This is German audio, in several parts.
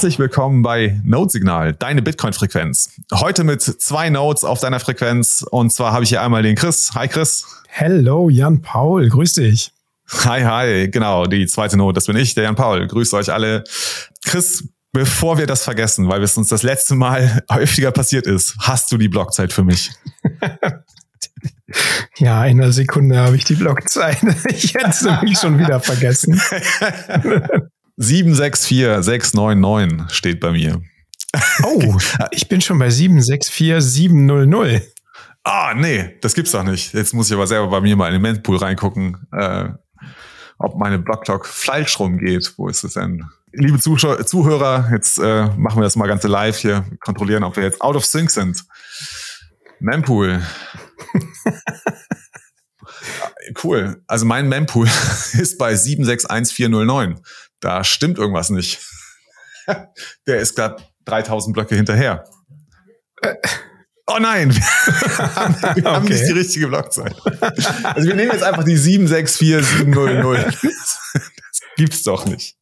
Herzlich willkommen bei Node Signal, deine Bitcoin-Frequenz. Heute mit zwei Nodes auf deiner Frequenz. Und zwar habe ich hier einmal den Chris. Hi Chris. Hello, Jan Paul. Grüß dich. Hi, hi. Genau, die zweite Node, das bin ich, der Jan Paul. Grüße euch alle. Chris, bevor wir das vergessen, weil es uns das letzte Mal häufiger passiert ist, hast du die Blockzeit für mich? Ja, in einer Sekunde habe ich die Blockzeit. Ich hätte es nämlich schon wieder vergessen. 764699 steht bei mir. Oh, ich bin schon bei 764700. Ah, nee, das gibt's doch nicht. Jetzt muss ich aber selber bei mir mal in den Mempool reingucken, äh, ob meine Blocktalk falsch rumgeht. Wo ist es denn? Liebe Zuschauer, Zuhörer, jetzt äh, machen wir das mal ganz live hier, kontrollieren, ob wir jetzt out of sync sind. Mempool. cool. Also mein Mempool ist bei 761409. Da stimmt irgendwas nicht. Der ist gerade 3000 Blöcke hinterher. Oh nein, wir haben okay. nicht die richtige Blockzeit. Also wir nehmen jetzt einfach die 764700. Das gibt's doch nicht.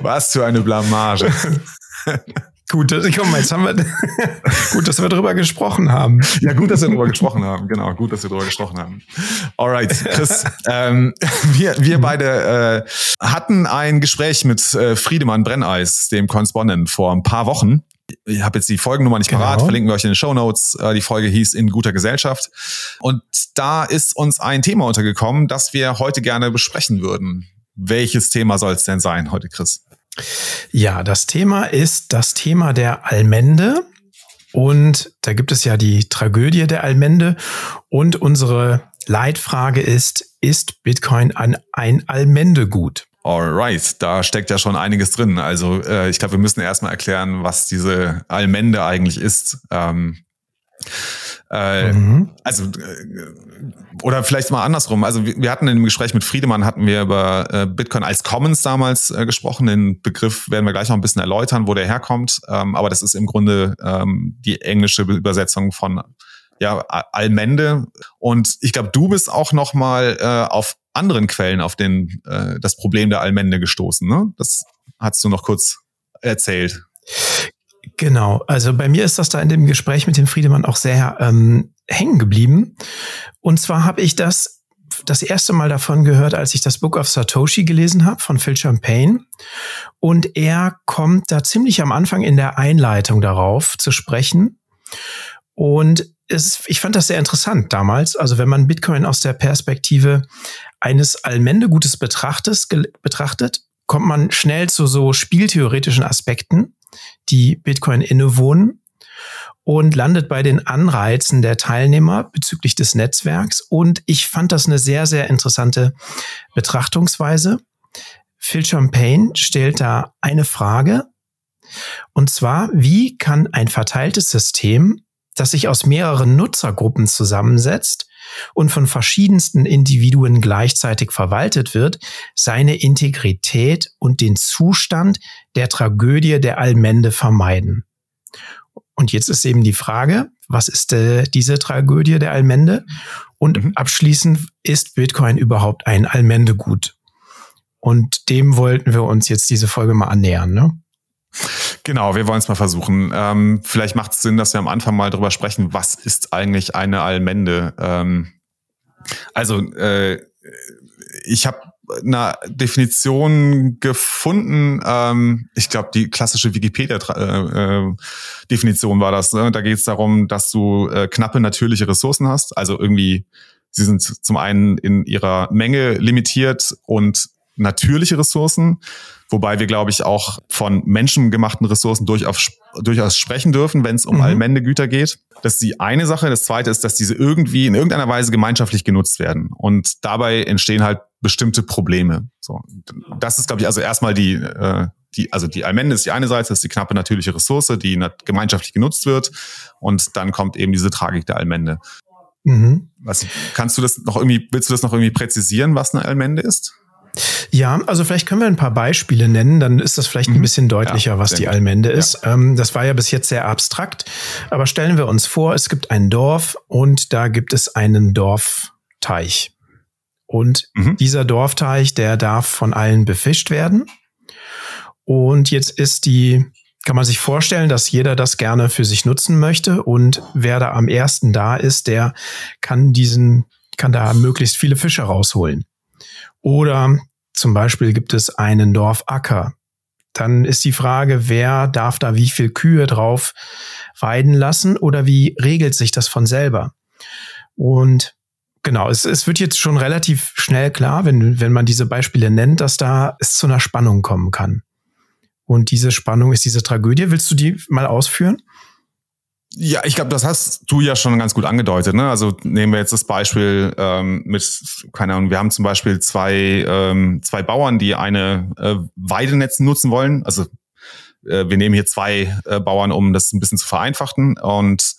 Was für eine Blamage. Gut, komm jetzt haben wir, gut, dass wir darüber gesprochen haben. Ja, gut, dass wir darüber gesprochen haben. Genau, gut, dass wir darüber gesprochen haben. Alright, Chris, ähm, wir, wir beide äh, hatten ein Gespräch mit äh, Friedemann Brenneis, dem Correspondent, vor ein paar Wochen. Ich habe jetzt die Folgennummer nicht genau. parat, verlinken wir euch in den Show Notes. Äh, die Folge hieß In guter Gesellschaft. Und da ist uns ein Thema untergekommen, das wir heute gerne besprechen würden. Welches Thema soll es denn sein heute, Chris? Ja, das Thema ist das Thema der Allmende. Und da gibt es ja die Tragödie der Allmende. Und unsere Leitfrage ist, ist Bitcoin ein, ein Allmendegut? Alright, da steckt ja schon einiges drin. Also äh, ich glaube, wir müssen erstmal erklären, was diese Allmende eigentlich ist. Ähm, äh, mhm. Also, äh, oder vielleicht mal andersrum. Also wir, wir, hatten in dem Gespräch mit Friedemann, hatten wir über äh, Bitcoin als Commons damals äh, gesprochen. Den Begriff werden wir gleich noch ein bisschen erläutern, wo der herkommt. Ähm, aber das ist im Grunde ähm, die englische Übersetzung von ja, Allmende. Und ich glaube, du bist auch noch mal äh, auf anderen Quellen auf den, äh, das Problem der Allmende gestoßen. Ne? Das hast du noch kurz erzählt. Genau, also bei mir ist das da in dem Gespräch mit dem Friedemann auch sehr ähm, hängen geblieben. Und zwar habe ich das das erste Mal davon gehört, als ich das Book of Satoshi gelesen habe von Phil Champagne. Und er kommt da ziemlich am Anfang in der Einleitung darauf zu sprechen. Und es, ich fand das sehr interessant damals. Also wenn man Bitcoin aus der Perspektive eines Allmendegutes betrachtet, betrachtet, kommt man schnell zu so spieltheoretischen Aspekten die Bitcoin innewohnen und landet bei den Anreizen der Teilnehmer bezüglich des Netzwerks. Und ich fand das eine sehr, sehr interessante Betrachtungsweise. Phil Champagne stellt da eine Frage. Und zwar, wie kann ein verteiltes System, das sich aus mehreren Nutzergruppen zusammensetzt, und von verschiedensten Individuen gleichzeitig verwaltet wird, seine Integrität und den Zustand der Tragödie der Allmende vermeiden. Und jetzt ist eben die Frage, was ist äh, diese Tragödie der Allmende? Und mhm. abschließend, ist Bitcoin überhaupt ein Allmendegut? Und dem wollten wir uns jetzt diese Folge mal annähern, ne? Genau, wir wollen es mal versuchen. Ähm, vielleicht macht es Sinn, dass wir am Anfang mal drüber sprechen, was ist eigentlich eine Allmende? Ähm, also äh, ich habe eine Definition gefunden. Ähm, ich glaube, die klassische Wikipedia-Definition äh, war das. Ne? Da geht es darum, dass du äh, knappe natürliche Ressourcen hast. Also irgendwie, sie sind zum einen in ihrer Menge limitiert und natürliche Ressourcen, wobei wir, glaube ich, auch von menschengemachten Ressourcen durchaus, durchaus sprechen dürfen, wenn es um mhm. Allmendegüter geht. Das ist die eine Sache. Das zweite ist, dass diese irgendwie in irgendeiner Weise gemeinschaftlich genutzt werden. Und dabei entstehen halt bestimmte Probleme. So, das ist, glaube ich, also erstmal die, äh, die, also die Allmende ist die eine Seite, das ist die knappe natürliche Ressource, die gemeinschaftlich genutzt wird. Und dann kommt eben diese Tragik der Allmende. Mhm. Was, kannst du das noch irgendwie, willst du das noch irgendwie präzisieren, was eine Allmende ist? Ja, also vielleicht können wir ein paar Beispiele nennen, dann ist das vielleicht ein mhm. bisschen deutlicher, ja, was die Allmende ist. Ja. Ähm, das war ja bis jetzt sehr abstrakt, aber stellen wir uns vor, es gibt ein Dorf und da gibt es einen Dorfteich. Und mhm. dieser Dorfteich, der darf von allen befischt werden. Und jetzt ist die, kann man sich vorstellen, dass jeder das gerne für sich nutzen möchte und wer da am ersten da ist, der kann diesen, kann da möglichst viele Fische rausholen. Oder zum Beispiel gibt es einen Dorfacker. Dann ist die Frage, wer darf da wie viel Kühe drauf weiden lassen oder wie regelt sich das von selber? Und genau, es, es wird jetzt schon relativ schnell klar, wenn, wenn man diese Beispiele nennt, dass da es zu einer Spannung kommen kann. Und diese Spannung ist diese Tragödie. Willst du die mal ausführen? Ja, ich glaube, das hast du ja schon ganz gut angedeutet. Ne? Also nehmen wir jetzt das Beispiel ähm, mit, keine Ahnung, wir haben zum Beispiel zwei, ähm, zwei Bauern, die eine äh, Weidenetz nutzen wollen. Also äh, wir nehmen hier zwei äh, Bauern, um das ein bisschen zu vereinfachen. Und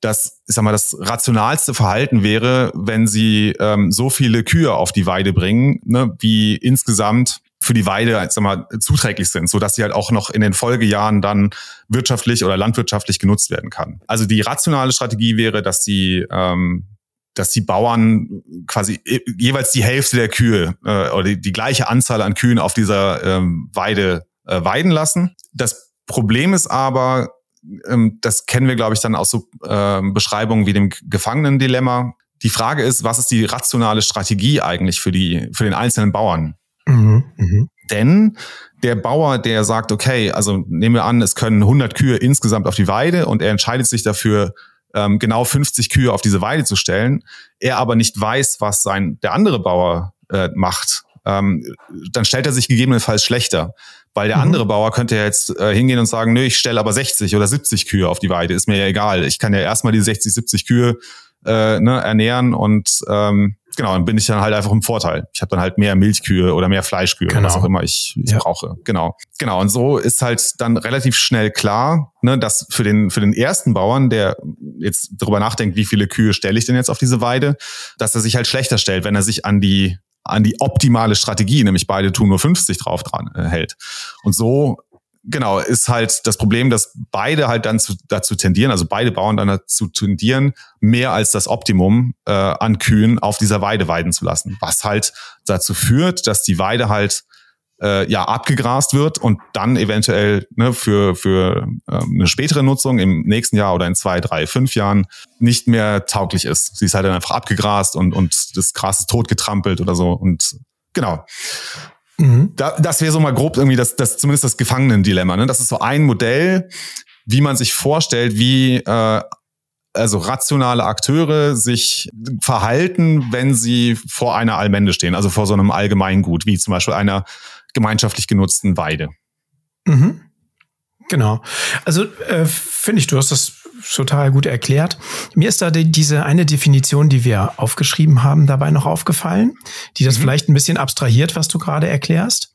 das, ich sag mal, das rationalste Verhalten wäre, wenn sie ähm, so viele Kühe auf die Weide bringen, ne, wie insgesamt für die Weide sag mal, zuträglich sind, so dass sie halt auch noch in den Folgejahren dann wirtschaftlich oder landwirtschaftlich genutzt werden kann. Also die rationale Strategie wäre, dass die ähm, dass die Bauern quasi jeweils die Hälfte der Kühe äh, oder die, die gleiche Anzahl an Kühen auf dieser ähm, Weide äh, weiden lassen. Das Problem ist aber, ähm, das kennen wir, glaube ich, dann aus so äh, Beschreibungen wie dem Gefangenendilemma. Die Frage ist, was ist die rationale Strategie eigentlich für die für den einzelnen Bauern? Mhm, mh. Denn der Bauer, der sagt, okay, also nehmen wir an, es können 100 Kühe insgesamt auf die Weide und er entscheidet sich dafür, ähm, genau 50 Kühe auf diese Weide zu stellen, er aber nicht weiß, was sein der andere Bauer äh, macht, ähm, dann stellt er sich gegebenenfalls schlechter. Weil der mhm. andere Bauer könnte ja jetzt äh, hingehen und sagen, nö, ich stelle aber 60 oder 70 Kühe auf die Weide, ist mir ja egal. Ich kann ja erstmal die 60, 70 Kühe äh, ne, ernähren und ähm, genau, dann bin ich dann halt einfach im Vorteil. Ich habe dann halt mehr Milchkühe oder mehr Fleischkühe, genau. was auch immer ich, ich ja. brauche. Genau. Genau. Und so ist halt dann relativ schnell klar, ne, dass für den, für den ersten Bauern, der jetzt darüber nachdenkt, wie viele Kühe stelle ich denn jetzt auf diese Weide, dass er sich halt schlechter stellt, wenn er sich an die an die optimale Strategie, nämlich beide tun nur 50 drauf dran äh, hält. Und so genau, ist halt das Problem, dass beide halt dann zu, dazu tendieren, also beide Bauern dann dazu tendieren, mehr als das Optimum äh, an Kühen auf dieser Weide weiden zu lassen. Was halt dazu führt, dass die Weide halt äh, ja abgegrast wird und dann eventuell ne, für, für ähm, eine spätere Nutzung im nächsten Jahr oder in zwei, drei, fünf Jahren nicht mehr tauglich ist. Sie ist halt dann einfach abgegrast und, und das Gras ist totgetrampelt oder so. Und genau. Mhm. Da, das wäre so mal grob irgendwie das, das zumindest das Gefangenendilemma. Ne? Das ist so ein Modell, wie man sich vorstellt, wie äh, also rationale Akteure sich verhalten, wenn sie vor einer Allmende stehen, also vor so einem Allgemeingut, wie zum Beispiel einer gemeinschaftlich genutzten Weide. Mhm. Genau. Also äh, finde ich, du hast das total gut erklärt. Mir ist da die, diese eine Definition, die wir aufgeschrieben haben, dabei noch aufgefallen, die das mhm. vielleicht ein bisschen abstrahiert, was du gerade erklärst.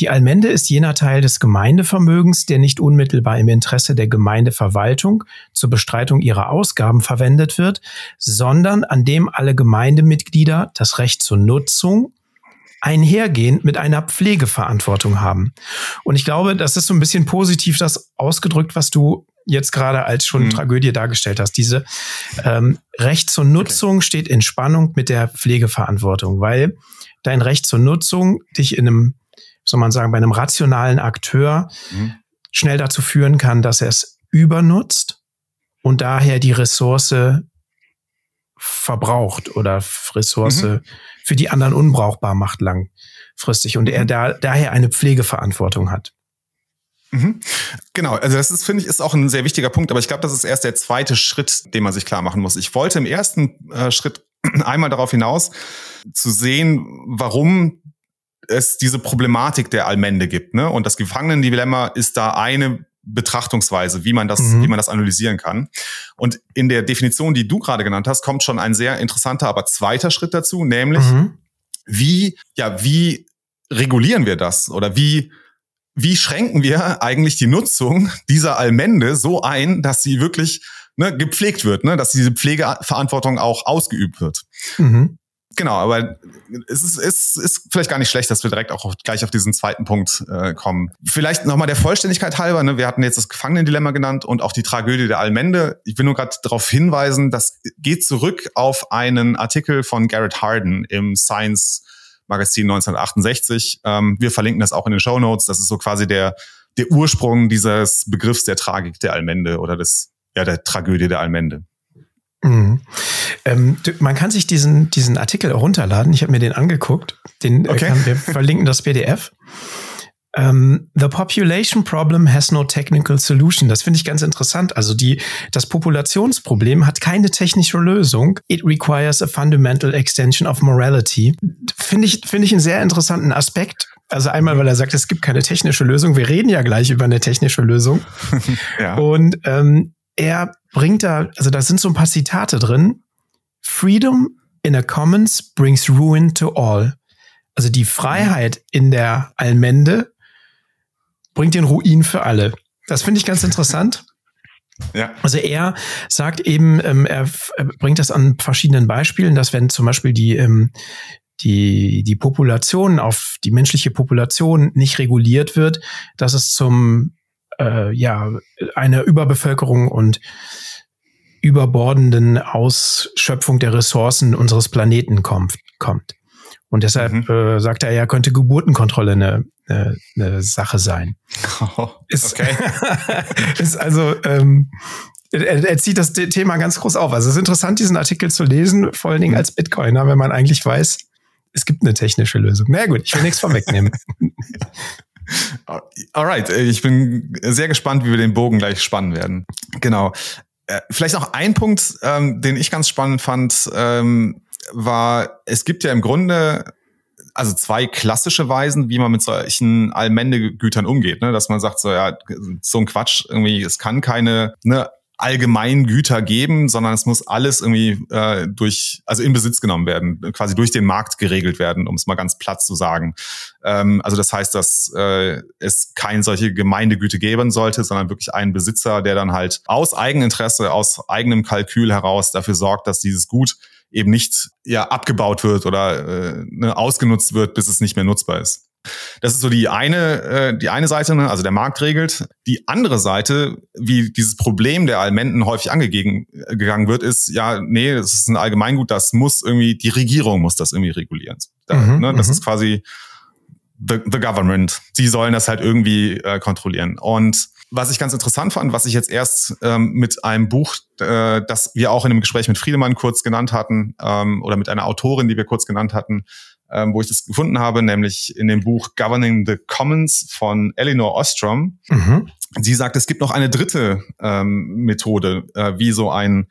Die Allmende ist jener Teil des Gemeindevermögens, der nicht unmittelbar im Interesse der Gemeindeverwaltung zur Bestreitung ihrer Ausgaben verwendet wird, sondern an dem alle Gemeindemitglieder das Recht zur Nutzung einhergehend mit einer Pflegeverantwortung haben. Und ich glaube, das ist so ein bisschen positiv das ausgedrückt, was du jetzt gerade als schon mhm. Tragödie dargestellt hast. Diese ähm, Recht zur Nutzung okay. steht in Spannung mit der Pflegeverantwortung, weil dein Recht zur Nutzung dich in einem, soll man sagen, bei einem rationalen Akteur mhm. schnell dazu führen kann, dass er es übernutzt und daher die Ressource verbraucht oder Ressource mhm. für die anderen unbrauchbar macht langfristig und er mhm. da, daher eine Pflegeverantwortung hat. Mhm. Genau, also das ist, finde ich, ist auch ein sehr wichtiger Punkt, aber ich glaube, das ist erst der zweite Schritt, den man sich klar machen muss. Ich wollte im ersten äh, Schritt einmal darauf hinaus, zu sehen, warum es diese Problematik der Allmende gibt. Ne? Und das Gefangenendilemma ist da eine Betrachtungsweise, wie man das, mhm. wie man das analysieren kann. Und in der Definition, die du gerade genannt hast, kommt schon ein sehr interessanter, aber zweiter Schritt dazu, nämlich mhm. wie, ja, wie regulieren wir das oder wie wie schränken wir eigentlich die Nutzung dieser Allmende so ein, dass sie wirklich ne, gepflegt wird, ne, dass diese Pflegeverantwortung auch ausgeübt wird. Mhm. Genau, aber es ist, ist, ist vielleicht gar nicht schlecht, dass wir direkt auch gleich auf diesen zweiten Punkt äh, kommen. Vielleicht nochmal der Vollständigkeit halber, ne, wir hatten jetzt das Gefangenendilemma genannt und auch die Tragödie der Allmende. Ich will nur gerade darauf hinweisen, das geht zurück auf einen Artikel von Garrett Harden im Science Magazin 1968. Ähm, wir verlinken das auch in den Show Notes. Das ist so quasi der, der Ursprung dieses Begriffs der Tragik der Allmende oder des, ja, der Tragödie der Allmende. Mhm. Ähm, man kann sich diesen, diesen Artikel runterladen. Ich habe mir den angeguckt. Den äh, okay. kann, wir verlinken das PDF. Um, ähm, the population problem has no technical solution. Das finde ich ganz interessant. Also die, das Populationsproblem hat keine technische Lösung. It requires a fundamental extension of morality. Finde ich, finde ich einen sehr interessanten Aspekt. Also einmal, weil er sagt, es gibt keine technische Lösung. Wir reden ja gleich über eine technische Lösung. ja. Und ähm, er bringt da, also da sind so ein paar Zitate drin. Freedom in a commons brings ruin to all. Also die Freiheit in der Allmende bringt den Ruin für alle. Das finde ich ganz interessant. Ja. Also er sagt eben, ähm, er, er, bringt das an verschiedenen Beispielen, dass wenn zum Beispiel die, ähm, die, die Population auf die menschliche Population nicht reguliert wird, dass es zum äh, ja einer Überbevölkerung und überbordenden Ausschöpfung der Ressourcen unseres Planeten kommt. kommt. Und deshalb mhm. äh, sagt er, er könnte Geburtenkontrolle eine, eine, eine Sache sein. Oh, ist, okay. ist also ähm, er, er zieht das Thema ganz groß auf. Also es ist interessant, diesen Artikel zu lesen, vor allen Dingen mhm. als Bitcoiner, wenn man eigentlich weiß, es gibt eine technische Lösung. Na gut, ich will nichts vorwegnehmen. Alright, ich bin sehr gespannt, wie wir den Bogen gleich spannen werden. Genau. Äh, vielleicht noch ein Punkt, ähm, den ich ganz spannend fand, ähm, war, es gibt ja im Grunde also zwei klassische Weisen, wie man mit solchen Allmendegütern umgeht, ne? dass man sagt, so ja, so ein Quatsch, irgendwie, es kann keine ne, allgemeinen Güter geben, sondern es muss alles irgendwie äh, durch, also in Besitz genommen werden, quasi durch den Markt geregelt werden, um es mal ganz platt zu sagen. Ähm, also das heißt, dass äh, es keine solche Gemeindegüte geben sollte, sondern wirklich einen Besitzer, der dann halt aus Eigeninteresse, aus eigenem Kalkül heraus dafür sorgt, dass dieses Gut eben nicht ja abgebaut wird oder äh, ne, ausgenutzt wird, bis es nicht mehr nutzbar ist. Das ist so die eine, äh, die eine Seite, ne? also der Markt regelt. Die andere Seite, wie dieses Problem der Almenden häufig angegangen äh, wird, ist, ja, nee, das ist ein Allgemeingut, das muss irgendwie, die Regierung muss das irgendwie regulieren. Da, mhm, ne? Das mhm. ist quasi the, the government. Sie sollen das halt irgendwie äh, kontrollieren. Und was ich ganz interessant fand, was ich jetzt erst ähm, mit einem Buch, äh, das wir auch in einem Gespräch mit Friedemann kurz genannt hatten, ähm, oder mit einer Autorin, die wir kurz genannt hatten, ähm, wo ich das gefunden habe, nämlich in dem Buch Governing the Commons von Eleanor Ostrom. Mhm. Sie sagt, es gibt noch eine dritte ähm, Methode, äh, wie so ein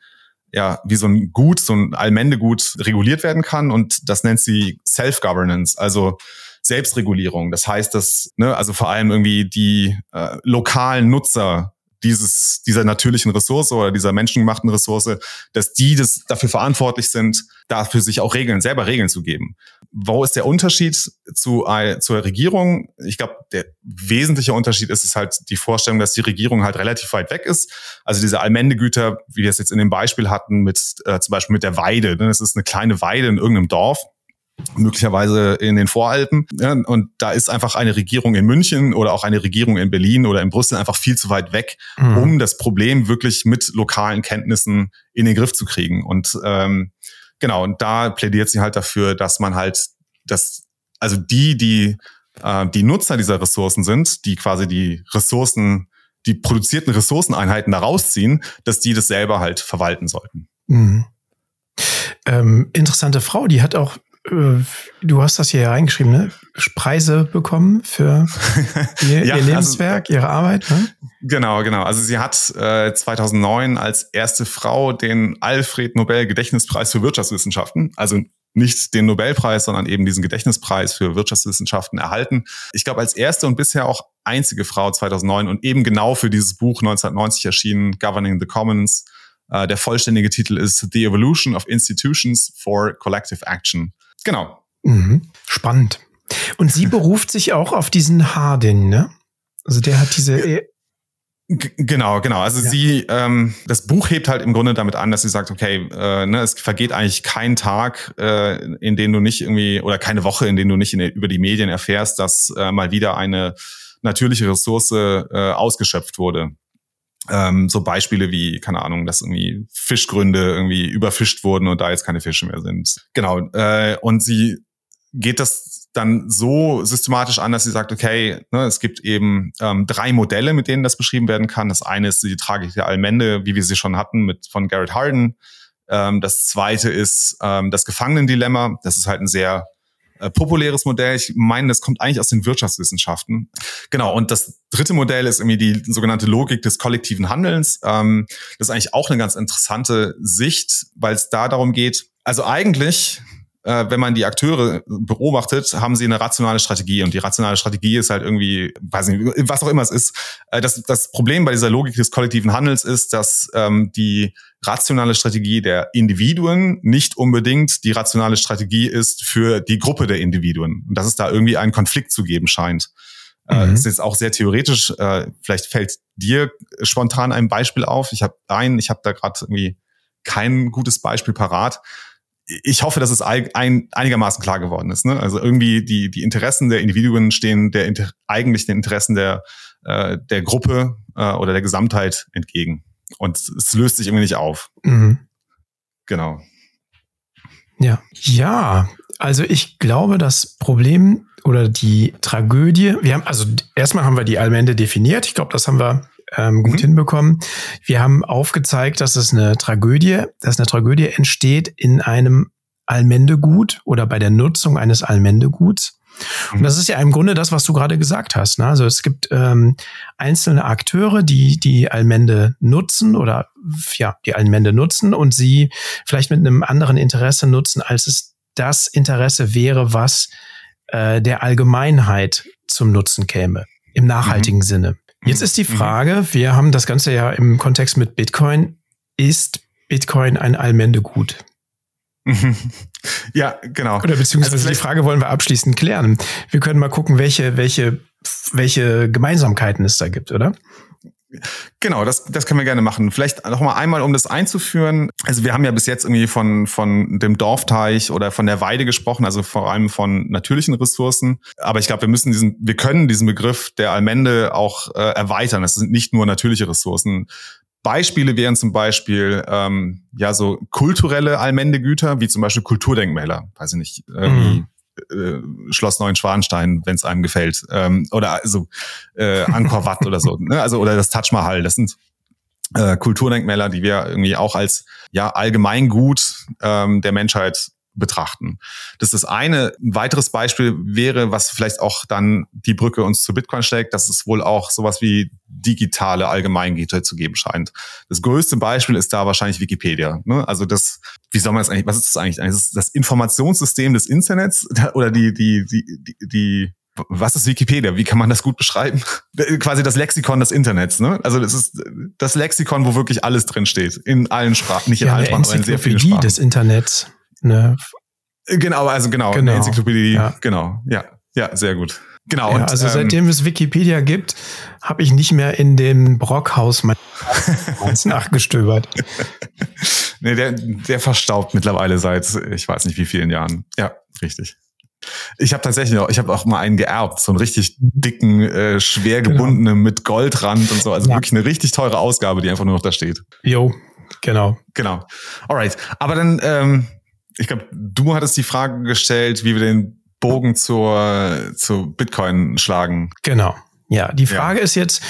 ja, wie so ein Gut, so ein Allmendegut reguliert werden kann und das nennt sie Self-Governance, also Selbstregulierung. Das heißt, dass, ne, also vor allem irgendwie die äh, lokalen Nutzer dieses, dieser natürlichen Ressource oder dieser menschengemachten Ressource, dass die das dafür verantwortlich sind, dafür sich auch Regeln, selber Regeln zu geben. Wo ist der Unterschied zu, äh, zur Regierung? Ich glaube, der wesentliche Unterschied ist es halt die Vorstellung, dass die Regierung halt relativ weit weg ist. Also diese Allmendegüter, wie wir es jetzt in dem Beispiel hatten, mit äh, zum Beispiel mit der Weide. Ne? Das ist eine kleine Weide in irgendeinem Dorf möglicherweise in den Voralpen. Ja, und da ist einfach eine Regierung in München oder auch eine Regierung in Berlin oder in Brüssel einfach viel zu weit weg, mhm. um das Problem wirklich mit lokalen Kenntnissen in den Griff zu kriegen. Und ähm, genau, und da plädiert sie halt dafür, dass man halt das, also die, die äh, die Nutzer dieser Ressourcen sind, die quasi die Ressourcen, die produzierten Ressourceneinheiten da rausziehen, dass die das selber halt verwalten sollten. Mhm. Ähm, interessante Frau, die hat auch du hast das hier reingeschrieben, ne? Preise bekommen für ihr, ja, ihr also, Lebenswerk, also, ihre Arbeit. Ne? Genau, genau. Also sie hat äh, 2009 als erste Frau den Alfred Nobel Gedächtnispreis für Wirtschaftswissenschaften, also nicht den Nobelpreis, sondern eben diesen Gedächtnispreis für Wirtschaftswissenschaften erhalten. Ich glaube, als erste und bisher auch einzige Frau 2009 und eben genau für dieses Buch 1990 erschienen, Governing the Commons. Äh, der vollständige Titel ist The Evolution of Institutions for Collective Action. Genau. Mhm. Spannend. Und sie beruft sich auch auf diesen Hardin, ne? Also der hat diese. E- genau, genau. Also ja. sie, ähm, das Buch hebt halt im Grunde damit an, dass sie sagt, okay, äh, ne, es vergeht eigentlich kein Tag, äh, in dem du nicht irgendwie oder keine Woche, in dem du nicht in, über die Medien erfährst, dass äh, mal wieder eine natürliche Ressource äh, ausgeschöpft wurde. Ähm, so Beispiele wie, keine Ahnung, dass irgendwie Fischgründe irgendwie überfischt wurden und da jetzt keine Fische mehr sind. Genau. Äh, und sie geht das dann so systematisch an, dass sie sagt, okay, ne, es gibt eben ähm, drei Modelle, mit denen das beschrieben werden kann. Das eine ist die Tragik der Allmende, wie wir sie schon hatten, mit von Garrett Harden. Ähm, das zweite ist ähm, das Gefangenendilemma. Das ist halt ein sehr äh, populäres Modell. Ich meine, das kommt eigentlich aus den Wirtschaftswissenschaften. Genau. Und das dritte Modell ist irgendwie die sogenannte Logik des kollektiven Handelns. Ähm, das ist eigentlich auch eine ganz interessante Sicht, weil es da darum geht, also eigentlich äh, wenn man die Akteure beobachtet, haben sie eine rationale Strategie. Und die rationale Strategie ist halt irgendwie, weiß nicht, was auch immer es ist. Äh, das, das Problem bei dieser Logik des kollektiven Handels ist, dass ähm, die rationale Strategie der Individuen nicht unbedingt die rationale Strategie ist für die Gruppe der Individuen. Und dass es da irgendwie einen Konflikt zu geben scheint. Äh, mhm. Das ist jetzt auch sehr theoretisch. Äh, vielleicht fällt dir spontan ein Beispiel auf. Ich habe ein, ich habe da gerade irgendwie kein gutes Beispiel parat ich hoffe, dass es ein, einigermaßen klar geworden ist. Ne? Also irgendwie die, die Interessen der Individuen stehen der eigentlich den Interessen der, äh, der Gruppe oder der Gesamtheit entgegen. Und es löst sich irgendwie nicht auf. Mhm. Genau. Ja. Ja, also ich glaube, das Problem oder die Tragödie, wir haben, also erstmal haben wir die Allmende definiert. Ich glaube, das haben wir ähm, gut mhm. hinbekommen. Wir haben aufgezeigt, dass es eine Tragödie, dass eine Tragödie entsteht in einem Allmendegut oder bei der Nutzung eines Allmendeguts. Und mhm. das ist ja im Grunde das, was du gerade gesagt hast. Ne? Also es gibt ähm, einzelne Akteure, die die Allmende nutzen oder ja, die Allmende nutzen und sie vielleicht mit einem anderen Interesse nutzen, als es das Interesse wäre, was äh, der Allgemeinheit zum Nutzen käme, im nachhaltigen mhm. Sinne. Jetzt ist die mhm. Frage, wir haben das Ganze ja im Kontext mit Bitcoin. Ist Bitcoin ein Allmendegut? Ja, genau. Oder beziehungsweise also die Frage wollen wir abschließend klären. Wir können mal gucken, welche, welche, welche Gemeinsamkeiten es da gibt, oder? Genau, das, das können wir gerne machen. Vielleicht noch mal einmal, um das einzuführen. Also wir haben ja bis jetzt irgendwie von, von dem Dorfteich oder von der Weide gesprochen, also vor allem von natürlichen Ressourcen. Aber ich glaube, wir müssen diesen, wir können diesen Begriff der Allmende auch äh, erweitern. Das sind nicht nur natürliche Ressourcen. Beispiele wären zum Beispiel ähm, ja so kulturelle Allmendegüter, wie zum Beispiel Kulturdenkmäler. Weiß ich nicht, irgendwie mhm äh, Schloss Neuenschwanstein, wenn es einem gefällt. Ähm, oder also äh, Angkor Wat oder so. Ne? Also oder das Taj Mahal. Das sind äh, Kulturdenkmäler, die wir irgendwie auch als ja Allgemeingut ähm, der Menschheit betrachten. Das ist das eine. Ein weiteres Beispiel wäre, was vielleicht auch dann die Brücke uns zu Bitcoin schlägt, dass es wohl auch sowas wie digitale Allgemeingüter zu geben scheint. Das größte Beispiel ist da wahrscheinlich Wikipedia. Ne? Also das, wie soll man das eigentlich, was ist das eigentlich? Das ist das Informationssystem des Internets oder die, die, die, die, die was ist Wikipedia? Wie kann man das gut beschreiben? Quasi das Lexikon des Internets, ne? Also das ist das Lexikon, wo wirklich alles drin steht. In allen Sprachen, nicht in ja, allen Sprachen, aber in sehr vielen Sprachen. des Internets. Ne? Genau, also genau, genau. Enzyklopädie, ja. genau, ja, ja, sehr gut. Genau. Ja, und, also ähm, seitdem es Wikipedia gibt, habe ich nicht mehr in den Brockhaus meins nachgestöbert. nee, der, der verstaubt mittlerweile seit ich weiß nicht wie vielen Jahren. Ja, richtig. Ich habe tatsächlich auch, ich habe auch mal einen geerbt, so einen richtig dicken, äh, schwer gebundenen genau. mit Goldrand und so. Also ja. wirklich eine richtig teure Ausgabe, die einfach nur noch da steht. Jo, genau. Genau. Alright. Aber dann, ähm, ich glaube, du hattest die Frage gestellt, wie wir den Bogen zur, zu Bitcoin schlagen. Genau. Ja, die Frage ja. ist jetzt,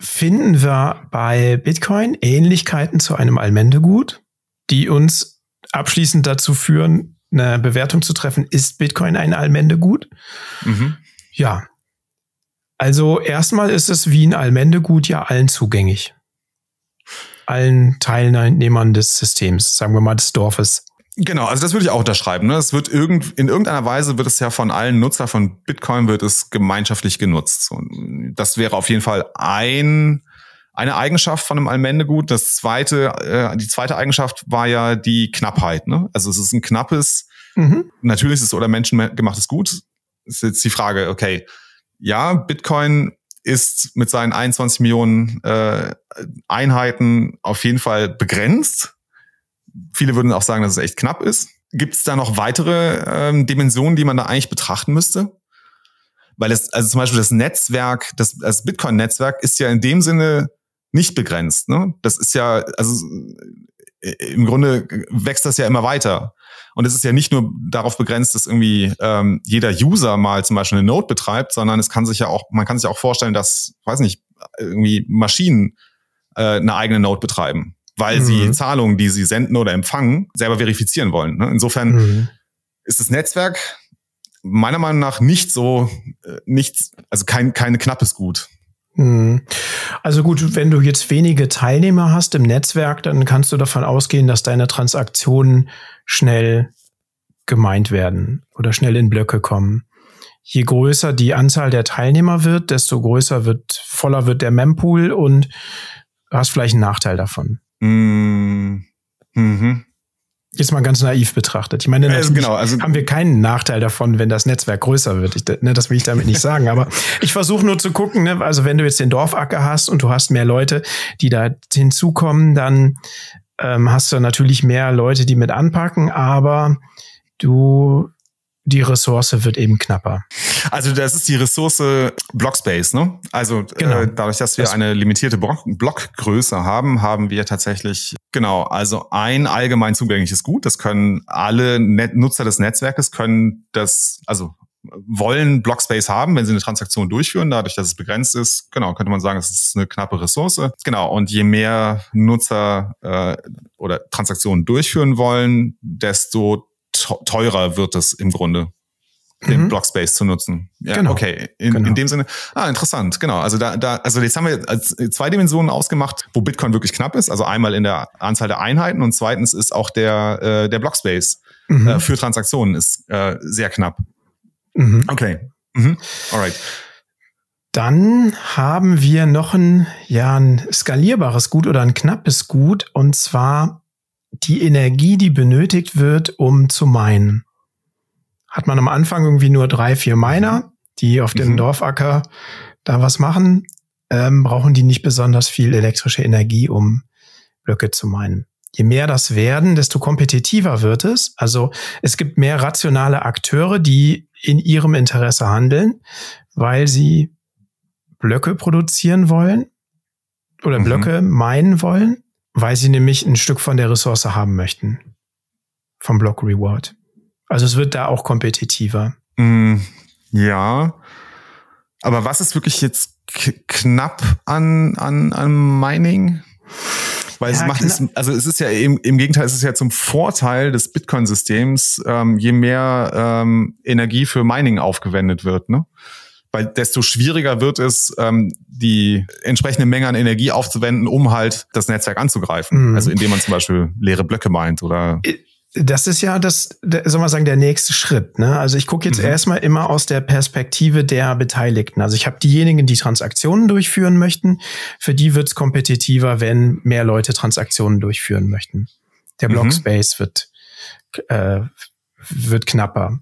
finden wir bei Bitcoin Ähnlichkeiten zu einem Allmendegut, die uns abschließend dazu führen, eine Bewertung zu treffen, ist Bitcoin ein Allmendegut? Mhm. Ja. Also erstmal ist es wie ein Allmendegut ja allen zugänglich. Allen Teilnehmern des Systems, sagen wir mal des Dorfes. Genau, also das würde ich auch unterschreiben. Ne? Es wird irgend, in irgendeiner Weise wird es ja von allen Nutzer von Bitcoin wird es gemeinschaftlich genutzt. Und das wäre auf jeden Fall ein eine Eigenschaft von einem Allmendegut. Das zweite, äh, die zweite Eigenschaft war ja die Knappheit. Ne? Also es ist ein knappes, mhm. natürlich ist es oder menschengemachtes Gut. Ist jetzt die Frage, okay, ja, Bitcoin ist mit seinen 21 Millionen äh, Einheiten auf jeden Fall begrenzt. Viele würden auch sagen, dass es echt knapp ist. Gibt es da noch weitere ähm, Dimensionen, die man da eigentlich betrachten müsste? Weil es, also zum Beispiel das Netzwerk, das, das Bitcoin-Netzwerk ist ja in dem Sinne nicht begrenzt. Ne? Das ist ja, also äh, im Grunde wächst das ja immer weiter. Und es ist ja nicht nur darauf begrenzt, dass irgendwie ähm, jeder User mal zum Beispiel eine Node betreibt, sondern es kann sich ja auch, man kann sich auch vorstellen, dass, weiß nicht, irgendwie Maschinen äh, eine eigene Node betreiben, weil mhm. sie Zahlungen, die sie senden oder empfangen, selber verifizieren wollen. Ne? Insofern mhm. ist das Netzwerk meiner Meinung nach nicht so, äh, nicht, also kein, kein knappes Gut. Mhm. Also gut, wenn du jetzt wenige Teilnehmer hast im Netzwerk, dann kannst du davon ausgehen, dass deine Transaktionen schnell gemeint werden oder schnell in Blöcke kommen. Je größer die Anzahl der Teilnehmer wird, desto größer wird, voller wird der Mempool und du hast vielleicht einen Nachteil davon. Mhm. Mhm. Jetzt mal ganz naiv betrachtet. Ich meine, also genau, also haben wir keinen Nachteil davon, wenn das Netzwerk größer wird. Ich, ne, das will ich damit nicht sagen. Aber ich versuche nur zu gucken, ne, also wenn du jetzt den Dorfacker hast und du hast mehr Leute, die da hinzukommen, dann ähm, hast du natürlich mehr Leute, die mit anpacken, aber du die Ressource wird eben knapper. Also das ist die Ressource Blockspace, ne? Also äh, genau. äh, dadurch, dass wir das eine limitierte Block Blockgröße haben, haben wir tatsächlich genau also ein allgemein zugängliches Gut. Das können alle Net Nutzer des Netzwerkes können das also wollen Blockspace haben, wenn sie eine Transaktion durchführen, dadurch, dass es begrenzt ist. Genau, könnte man sagen, es ist eine knappe Ressource. Genau, und je mehr Nutzer äh, oder Transaktionen durchführen wollen, desto teurer wird es im Grunde den mhm. Blockspace zu nutzen. Ja, genau. okay. In, genau. in dem Sinne, ah, interessant, genau. Also da, da, also jetzt haben wir zwei Dimensionen ausgemacht, wo Bitcoin wirklich knapp ist. Also einmal in der Anzahl der Einheiten und zweitens ist auch der, äh, der Blockspace mhm. äh, für Transaktionen ist äh, sehr knapp. Mhm. Okay. Mhm. Alright. Dann haben wir noch ein, ja, ein skalierbares Gut oder ein knappes Gut und zwar die Energie, die benötigt wird, um zu meinen. Hat man am Anfang irgendwie nur drei, vier Miner, die auf dem mhm. Dorfacker da was machen, ähm, brauchen die nicht besonders viel elektrische Energie, um Blöcke zu meinen. Je mehr das werden, desto kompetitiver wird es. Also es gibt mehr rationale Akteure, die in ihrem Interesse handeln, weil sie Blöcke produzieren wollen oder mhm. Blöcke meinen wollen weil sie nämlich ein Stück von der Ressource haben möchten. Vom Block Reward. Also es wird da auch kompetitiver. Mm, ja. Aber was ist wirklich jetzt knapp an, an, an Mining? Weil ja, es macht es, also es ist ja im, im Gegenteil, es ist ja zum Vorteil des Bitcoin-Systems, ähm, je mehr ähm, Energie für Mining aufgewendet wird, ne? Weil desto schwieriger wird es, ähm, die entsprechende Menge an Energie aufzuwenden, um halt das Netzwerk anzugreifen. Mhm. Also indem man zum Beispiel leere Blöcke meint oder das ist ja das, soll man sagen, der nächste Schritt. Ne? Also ich gucke jetzt mhm. erstmal immer aus der Perspektive der Beteiligten. Also ich habe diejenigen, die Transaktionen durchführen möchten. Für die wird es kompetitiver, wenn mehr Leute Transaktionen durchführen möchten. Der mhm. Blockspace mhm. wird, äh, wird knapper.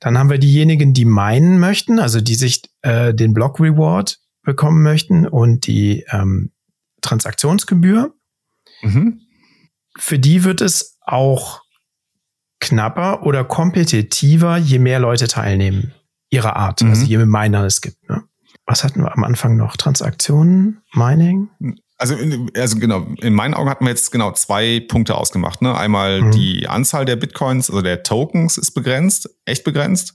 Dann haben wir diejenigen, die meinen möchten, also die sich äh, den Block Reward bekommen möchten und die ähm, Transaktionsgebühr. Mhm. Für die wird es auch knapper oder kompetitiver, je mehr Leute teilnehmen. Ihrer Art, mhm. also je mehr Miner es gibt. Ne? Was hatten wir am Anfang noch? Transaktionen, Mining? Also, in, also genau, in meinen Augen hatten wir jetzt genau zwei Punkte ausgemacht. Ne? Einmal mhm. die Anzahl der Bitcoins, also der Tokens ist begrenzt, echt begrenzt.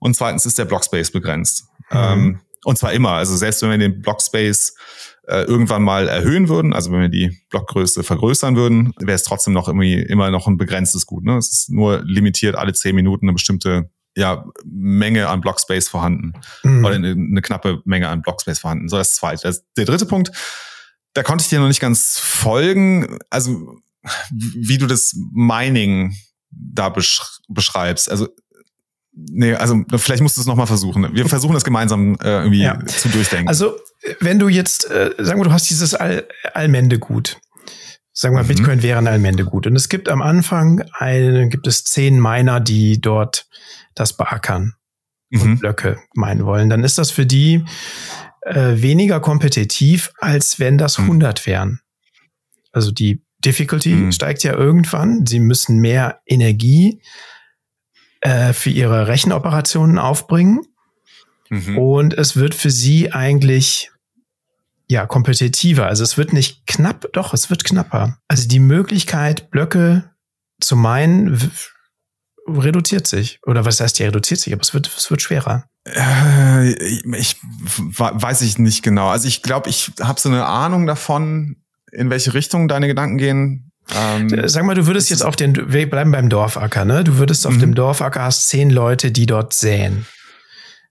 Und zweitens ist der Blockspace begrenzt. Mhm. Ähm, und zwar immer. Also selbst wenn wir den Blockspace äh, irgendwann mal erhöhen würden, also wenn wir die Blockgröße vergrößern würden, wäre es trotzdem noch irgendwie immer noch ein begrenztes Gut. Ne? Es ist nur limitiert alle zehn Minuten eine bestimmte ja, Menge an Blockspace vorhanden. Mhm. Oder eine, eine, knappe Menge an Blockspace vorhanden. So das zweite. Das, der dritte Punkt da konnte ich dir noch nicht ganz folgen. Also, wie du das Mining da besch beschreibst. Also, nee, also vielleicht musst du es nochmal versuchen. Wir versuchen das gemeinsam äh, irgendwie ja. zu durchdenken. Also, wenn du jetzt, äh, sagen wir, du hast dieses All Allmendegut. Sagen wir, mhm. Bitcoin wäre ein Allmendegut. Und es gibt am Anfang eine, gibt es zehn Miner, die dort das beackern und mhm. Blöcke meinen wollen. Dann ist das für die äh, weniger kompetitiv, als wenn das 100 hm. wären. Also die Difficulty mhm. steigt ja irgendwann. Sie müssen mehr Energie äh, für ihre Rechenoperationen aufbringen. Mhm. Und es wird für sie eigentlich ja kompetitiver. Also es wird nicht knapp, doch, es wird knapper. Also die Möglichkeit, Blöcke zu meinen reduziert sich. Oder was heißt, die reduziert sich, aber es wird, es wird schwerer. Äh, ich weiß ich nicht genau. Also ich glaube, ich habe so eine Ahnung davon, in welche Richtung deine Gedanken gehen. Ähm, Sag mal, du würdest jetzt auf den, wir bleiben beim Dorfacker, ne? Du würdest auf mhm. dem Dorfacker hast zehn Leute, die dort säen.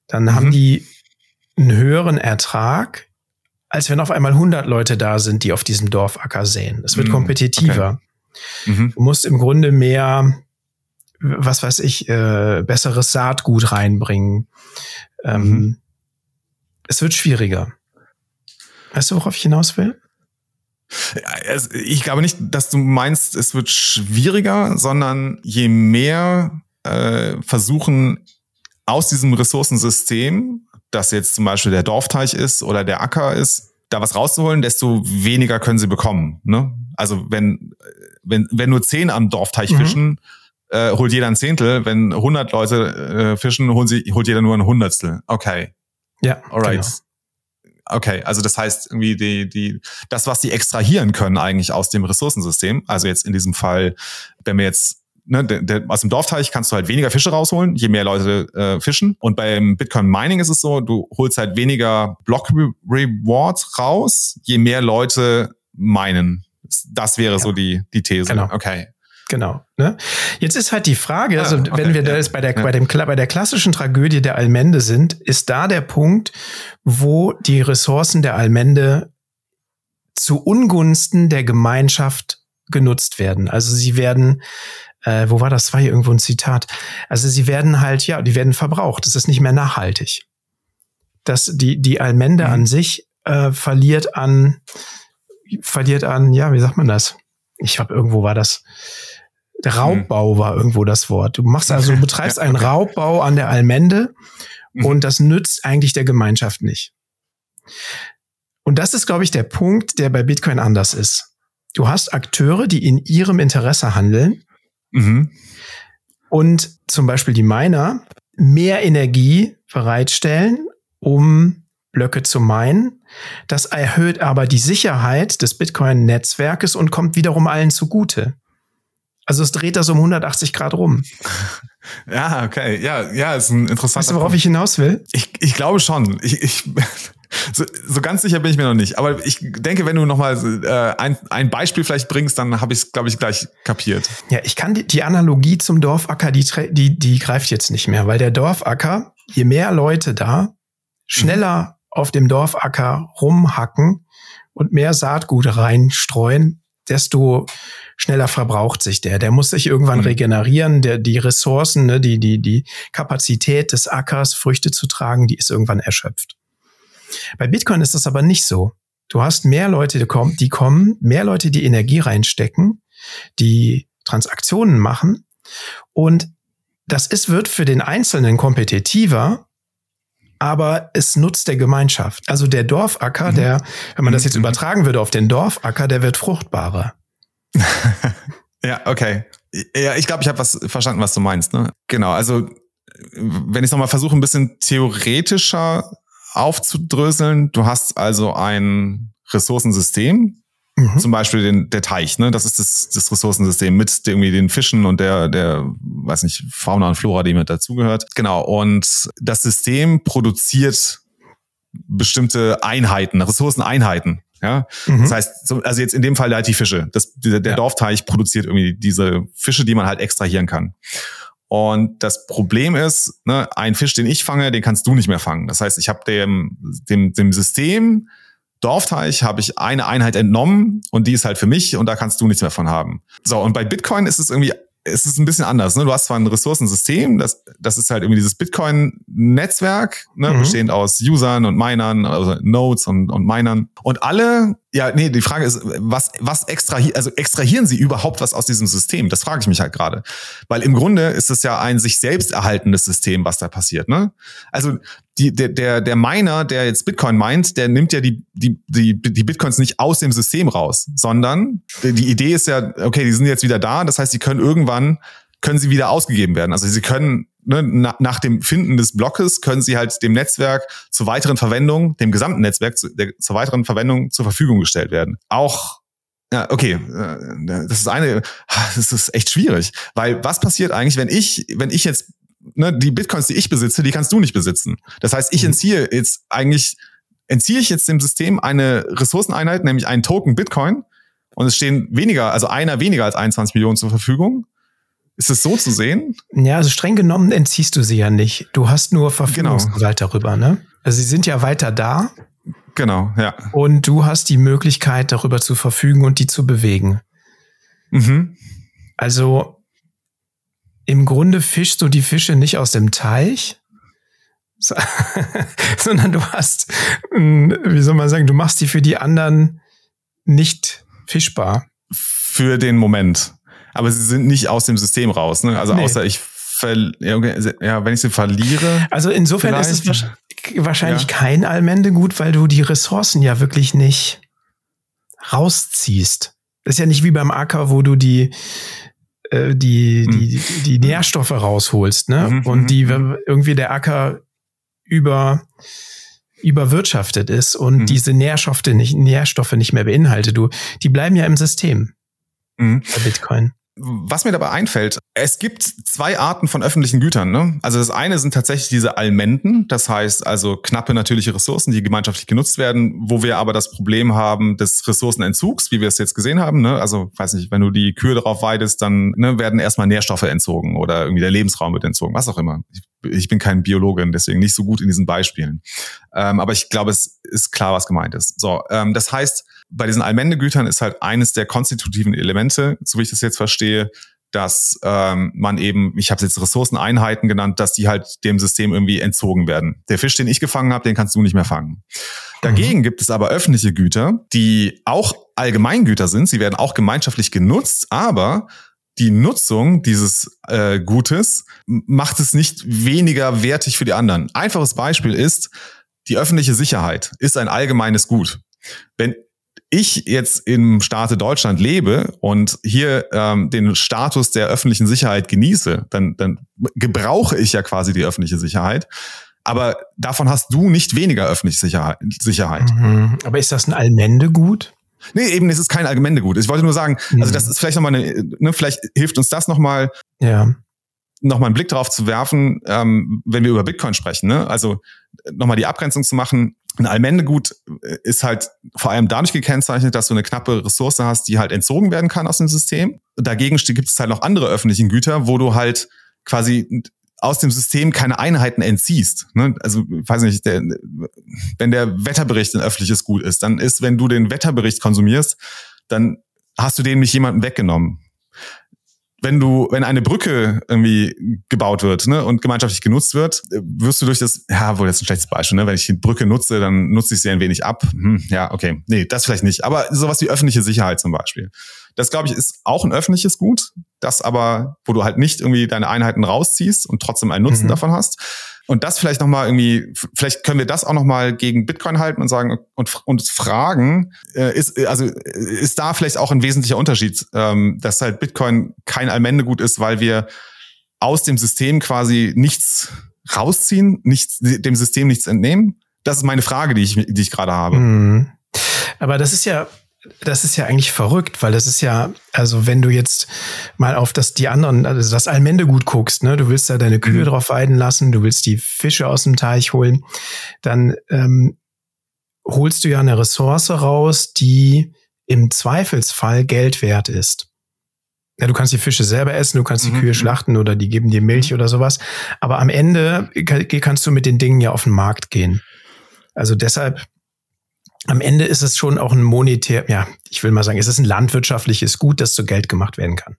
Dann mhm. haben die einen höheren Ertrag, als wenn auf einmal 100 Leute da sind, die auf diesem Dorfacker säen. Es wird mhm. kompetitiver. Okay. Mhm. Du musst im Grunde mehr, was weiß ich, äh, besseres Saatgut reinbringen. Ähm, mhm. Es wird schwieriger. Weißt du, worauf ich hinaus will? Ich glaube nicht, dass du meinst, es wird schwieriger, sondern je mehr äh, versuchen aus diesem Ressourcensystem, das jetzt zum Beispiel der Dorfteich ist oder der Acker ist, da was rauszuholen, desto weniger können sie bekommen. Ne? Also wenn, wenn, wenn nur zehn am Dorfteich mhm. fischen, äh, holt jeder ein Zehntel. Wenn 100 Leute äh, fischen, holen sie, holt jeder nur ein Hundertstel. Okay. Ja. Alright. Genau. Okay, also das heißt irgendwie die, die, das, was sie extrahieren können eigentlich aus dem Ressourcensystem, also jetzt in diesem Fall, wenn wir jetzt Ne, der, der, aus dem Dorfteich kannst du halt weniger Fische rausholen, je mehr Leute äh, fischen. Und beim Bitcoin Mining ist es so, du holst halt weniger Block Reward raus, je mehr Leute minen. Das wäre ja. so die, die These. Genau. Okay. Genau. Ne? Jetzt ist halt die Frage, also ah, okay, wenn wir ja, da bei der, ja. bei, dem, bei der klassischen Tragödie der Allmende sind, ist da der Punkt, wo die Ressourcen der Allmende zu Ungunsten der Gemeinschaft genutzt werden. Also sie werden, äh, wo war das? War hier irgendwo ein Zitat. Also sie werden halt, ja, die werden verbraucht. Das ist nicht mehr nachhaltig. Das, die, die Allmende mhm. an sich äh, verliert an, verliert an, ja, wie sagt man das? Ich habe irgendwo war das Raubbau war irgendwo das Wort. Du machst also, du betreibst einen Raubbau an der Allmende mhm. und das nützt eigentlich der Gemeinschaft nicht. Und das ist, glaube ich, der Punkt, der bei Bitcoin anders ist. Du hast Akteure, die in ihrem Interesse handeln mhm. und zum Beispiel die Miner mehr Energie bereitstellen, um Blöcke zu meinen. Das erhöht aber die Sicherheit des Bitcoin-Netzwerkes und kommt wiederum allen zugute. Also es dreht das um 180 Grad rum. Ja, okay. Ja, ja, ist ein interessanter Weißt du, worauf Punkt. ich hinaus will? Ich, ich glaube schon. Ich, ich, so, so ganz sicher bin ich mir noch nicht. Aber ich denke, wenn du noch mal äh, ein, ein Beispiel vielleicht bringst, dann habe ich es, glaube ich, gleich kapiert. Ja, ich kann die, die Analogie zum Dorfacker, die, die, die greift jetzt nicht mehr, weil der Dorfacker, je mehr Leute da schneller mhm. auf dem Dorfacker rumhacken und mehr Saatgut reinstreuen, desto schneller verbraucht sich der. Der muss sich irgendwann mhm. regenerieren. Der, die Ressourcen, ne, die, die, die Kapazität des Ackers, Früchte zu tragen, die ist irgendwann erschöpft. Bei Bitcoin ist das aber nicht so. Du hast mehr Leute, die kommen, die kommen, mehr Leute, die Energie reinstecken, die Transaktionen machen. Und das ist, wird für den Einzelnen kompetitiver, aber es nutzt der Gemeinschaft. Also der Dorfacker, mhm. der, wenn man das jetzt mhm. übertragen würde auf den Dorfacker, der wird fruchtbarer. ja, okay. Ja, ich glaube, ich habe was verstanden, was du meinst. Ne? Genau, also wenn ich nochmal versuche, ein bisschen theoretischer aufzudröseln, du hast also ein Ressourcensystem, Mhm. Zum Beispiel den, der Teich, ne? Das ist das, das Ressourcensystem mit irgendwie den Fischen und der, der, weiß nicht, Fauna und Flora, die mit dazugehört. Genau. Und das System produziert bestimmte Einheiten, Ressourceneinheiten. Ja, mhm. das heißt, also jetzt in dem Fall halt die Fische. Das, der, der ja. Dorfteich produziert irgendwie diese Fische, die man halt extrahieren kann. Und das Problem ist, ne, ein Fisch, den ich fange, den kannst du nicht mehr fangen. Das heißt, ich habe dem, dem, dem System Dorfteich habe ich eine Einheit entnommen und die ist halt für mich und da kannst du nichts mehr von haben. So, und bei Bitcoin ist es irgendwie es ist ein bisschen anders. Ne? Du hast zwar ein Ressourcensystem, das, das ist halt irgendwie dieses Bitcoin-Netzwerk, ne? Mhm. bestehend aus Usern und Minern, also Nodes und, und Minern. Und alle, ja, nee, die Frage ist, was, was extrahieren, also extrahieren sie überhaupt was aus diesem System? Das frage ich mich halt gerade. Weil im Grunde ist es ja ein sich selbst erhaltendes System, was da passiert. Ne? Also die, der, der, der Miner, der jetzt Bitcoin meint, der nimmt ja die, die, die, die Bitcoins nicht aus dem System raus, sondern die Idee ist ja, okay, die sind jetzt wieder da, das heißt, sie können irgendwann, können sie wieder ausgegeben werden. Also sie können ne, na, nach dem Finden des Blockes können sie halt dem Netzwerk zur weiteren Verwendung, dem gesamten Netzwerk zu, der, zur weiteren Verwendung zur Verfügung gestellt werden. Auch Ja, okay. Äh, das ist eine, das ist echt schwierig. Weil was passiert eigentlich, wenn ich, wenn ich jetzt, ne, die Bitcoins, die ich besitze, die kannst du nicht besitzen. Das heißt, ich mhm. entziehe jetzt eigentlich, entziehe ich jetzt dem System eine Ressourceneinheit, nämlich einen Token Bitcoin, und es stehen weniger, also einer weniger als 21 Millionen zur Verfügung. Ist es so zu sehen? Ja, also streng genommen entziehst du sie ja nicht. Du hast nur Verfügungsgewalt genau. darüber, ne? Also sie sind ja weiter da. Genau, ja. Und du hast die Möglichkeit, darüber zu verfügen und die zu bewegen. Mhm. Also im Grunde fischst du die Fische nicht aus dem Teich, sondern du hast, wie soll man sagen, du machst die für die anderen nicht fischbar. Für den Moment. Aber sie sind nicht aus dem System raus. Ne? Also nee. außer ich ja, wenn ich sie verliere. Also insofern ist es wahrscheinlich ja. kein Allmendegut, weil du die Ressourcen ja wirklich nicht rausziehst. Das ist ja nicht wie beim Acker, wo du die äh, die, hm. die, die Nährstoffe rausholst, ne? Mhm, und die mhm. irgendwie der Acker über überwirtschaftet ist und mhm. diese Nährstoffe nicht, Nährstoffe nicht mehr beinhaltet. Du, die bleiben ja im System mhm. bei Bitcoin. Was mir dabei einfällt, es gibt zwei Arten von öffentlichen Gütern. Ne? Also das eine sind tatsächlich diese Almenden, das heißt also knappe natürliche Ressourcen, die gemeinschaftlich genutzt werden, wo wir aber das Problem haben des Ressourcenentzugs, wie wir es jetzt gesehen haben. Ne? Also weiß nicht, wenn du die Kühe darauf weidest, dann ne, werden erstmal Nährstoffe entzogen oder irgendwie der Lebensraum wird entzogen, was auch immer. Ich, ich bin kein Biologin, deswegen nicht so gut in diesen Beispielen. Ähm, aber ich glaube, es ist klar, was gemeint ist. So, ähm, das heißt, bei diesen Allmendegütern ist halt eines der konstitutiven Elemente, so wie ich das jetzt verstehe, dass ähm, man eben, ich habe jetzt Ressourceneinheiten genannt, dass die halt dem System irgendwie entzogen werden. Der Fisch, den ich gefangen habe, den kannst du nicht mehr fangen. Dagegen mhm. gibt es aber öffentliche Güter, die auch Allgemeingüter sind. Sie werden auch gemeinschaftlich genutzt, aber die Nutzung dieses äh, Gutes macht es nicht weniger wertig für die anderen. Einfaches Beispiel ist, die öffentliche Sicherheit ist ein allgemeines Gut. Wenn ich jetzt im Staate Deutschland lebe und hier ähm, den Status der öffentlichen Sicherheit genieße, dann, dann gebrauche ich ja quasi die öffentliche Sicherheit. Aber davon hast du nicht weniger öffentliche Sicherheit. Mhm. Aber ist das ein Allmendegut? Nee, eben, es ist kein Allgemeindegut. Ich wollte nur sagen, mhm. also das ist vielleicht nochmal eine, ne, vielleicht hilft uns das nochmal, ja. nochmal einen Blick darauf zu werfen, ähm, wenn wir über Bitcoin sprechen. Ne? Also nochmal die Abgrenzung zu machen ein Allmendegut äh, ist halt vor allem dadurch gekennzeichnet, dass du eine knappe Ressource hast, die halt entzogen werden kann aus dem System. Dagegen gibt es halt noch andere öffentlichen Güter, wo du halt quasi aus dem System keine Einheiten entziehst. Ne? Also, weiß nicht, der, wenn der Wetterbericht ein öffentliches Gut ist, dann ist, wenn du den Wetterbericht konsumierst, dann hast du den nicht jemandem weggenommen wenn du, wenn eine Brücke irgendwie gebaut wird ne, und gemeinschaftlich genutzt wird, wirst du durch das, ja, wohl jetzt ein schlechtes Beispiel, ne? Wenn ich die Brücke nutze, dann nutze ich sie ein wenig ab. Hm, ja, okay. Nee, das vielleicht nicht. Aber sowas wie öffentliche Sicherheit zum Beispiel. Das, glaube ich, ist auch ein öffentliches Gut, das aber, wo du halt nicht irgendwie deine Einheiten rausziehst und trotzdem einen Nutzen mhm. davon hast. Und das vielleicht nochmal irgendwie, vielleicht können wir das auch nochmal gegen Bitcoin halten und sagen und uns fragen, äh, ist, also ist da vielleicht auch ein wesentlicher Unterschied, ähm, dass halt Bitcoin kein Allmendegut ist, weil wir aus dem System quasi nichts rausziehen, nichts, dem System nichts entnehmen? Das ist meine Frage, die ich, die ich gerade habe. Mhm. Aber das ist ja das ist ja eigentlich verrückt, weil das ist ja, also wenn du jetzt mal auf das die anderen, also das Allmendegut guckst, ne, du willst da deine Kühe mhm. drauf weiden lassen, du willst die Fische aus dem Teich holen, dann ähm, holst du ja eine Ressource raus, die im Zweifelsfall Geld wert ist. Ja, du kannst die Fische selber essen, du kannst die mhm. Kühe schlachten oder die geben dir Milch mhm. oder sowas. Aber am Ende kannst du mit den Dingen ja auf den Markt gehen. Also deshalb am Ende ist es schon auch ein monetär, ja, ich will mal sagen, es ist ein landwirtschaftliches Gut, das zu Geld gemacht werden kann.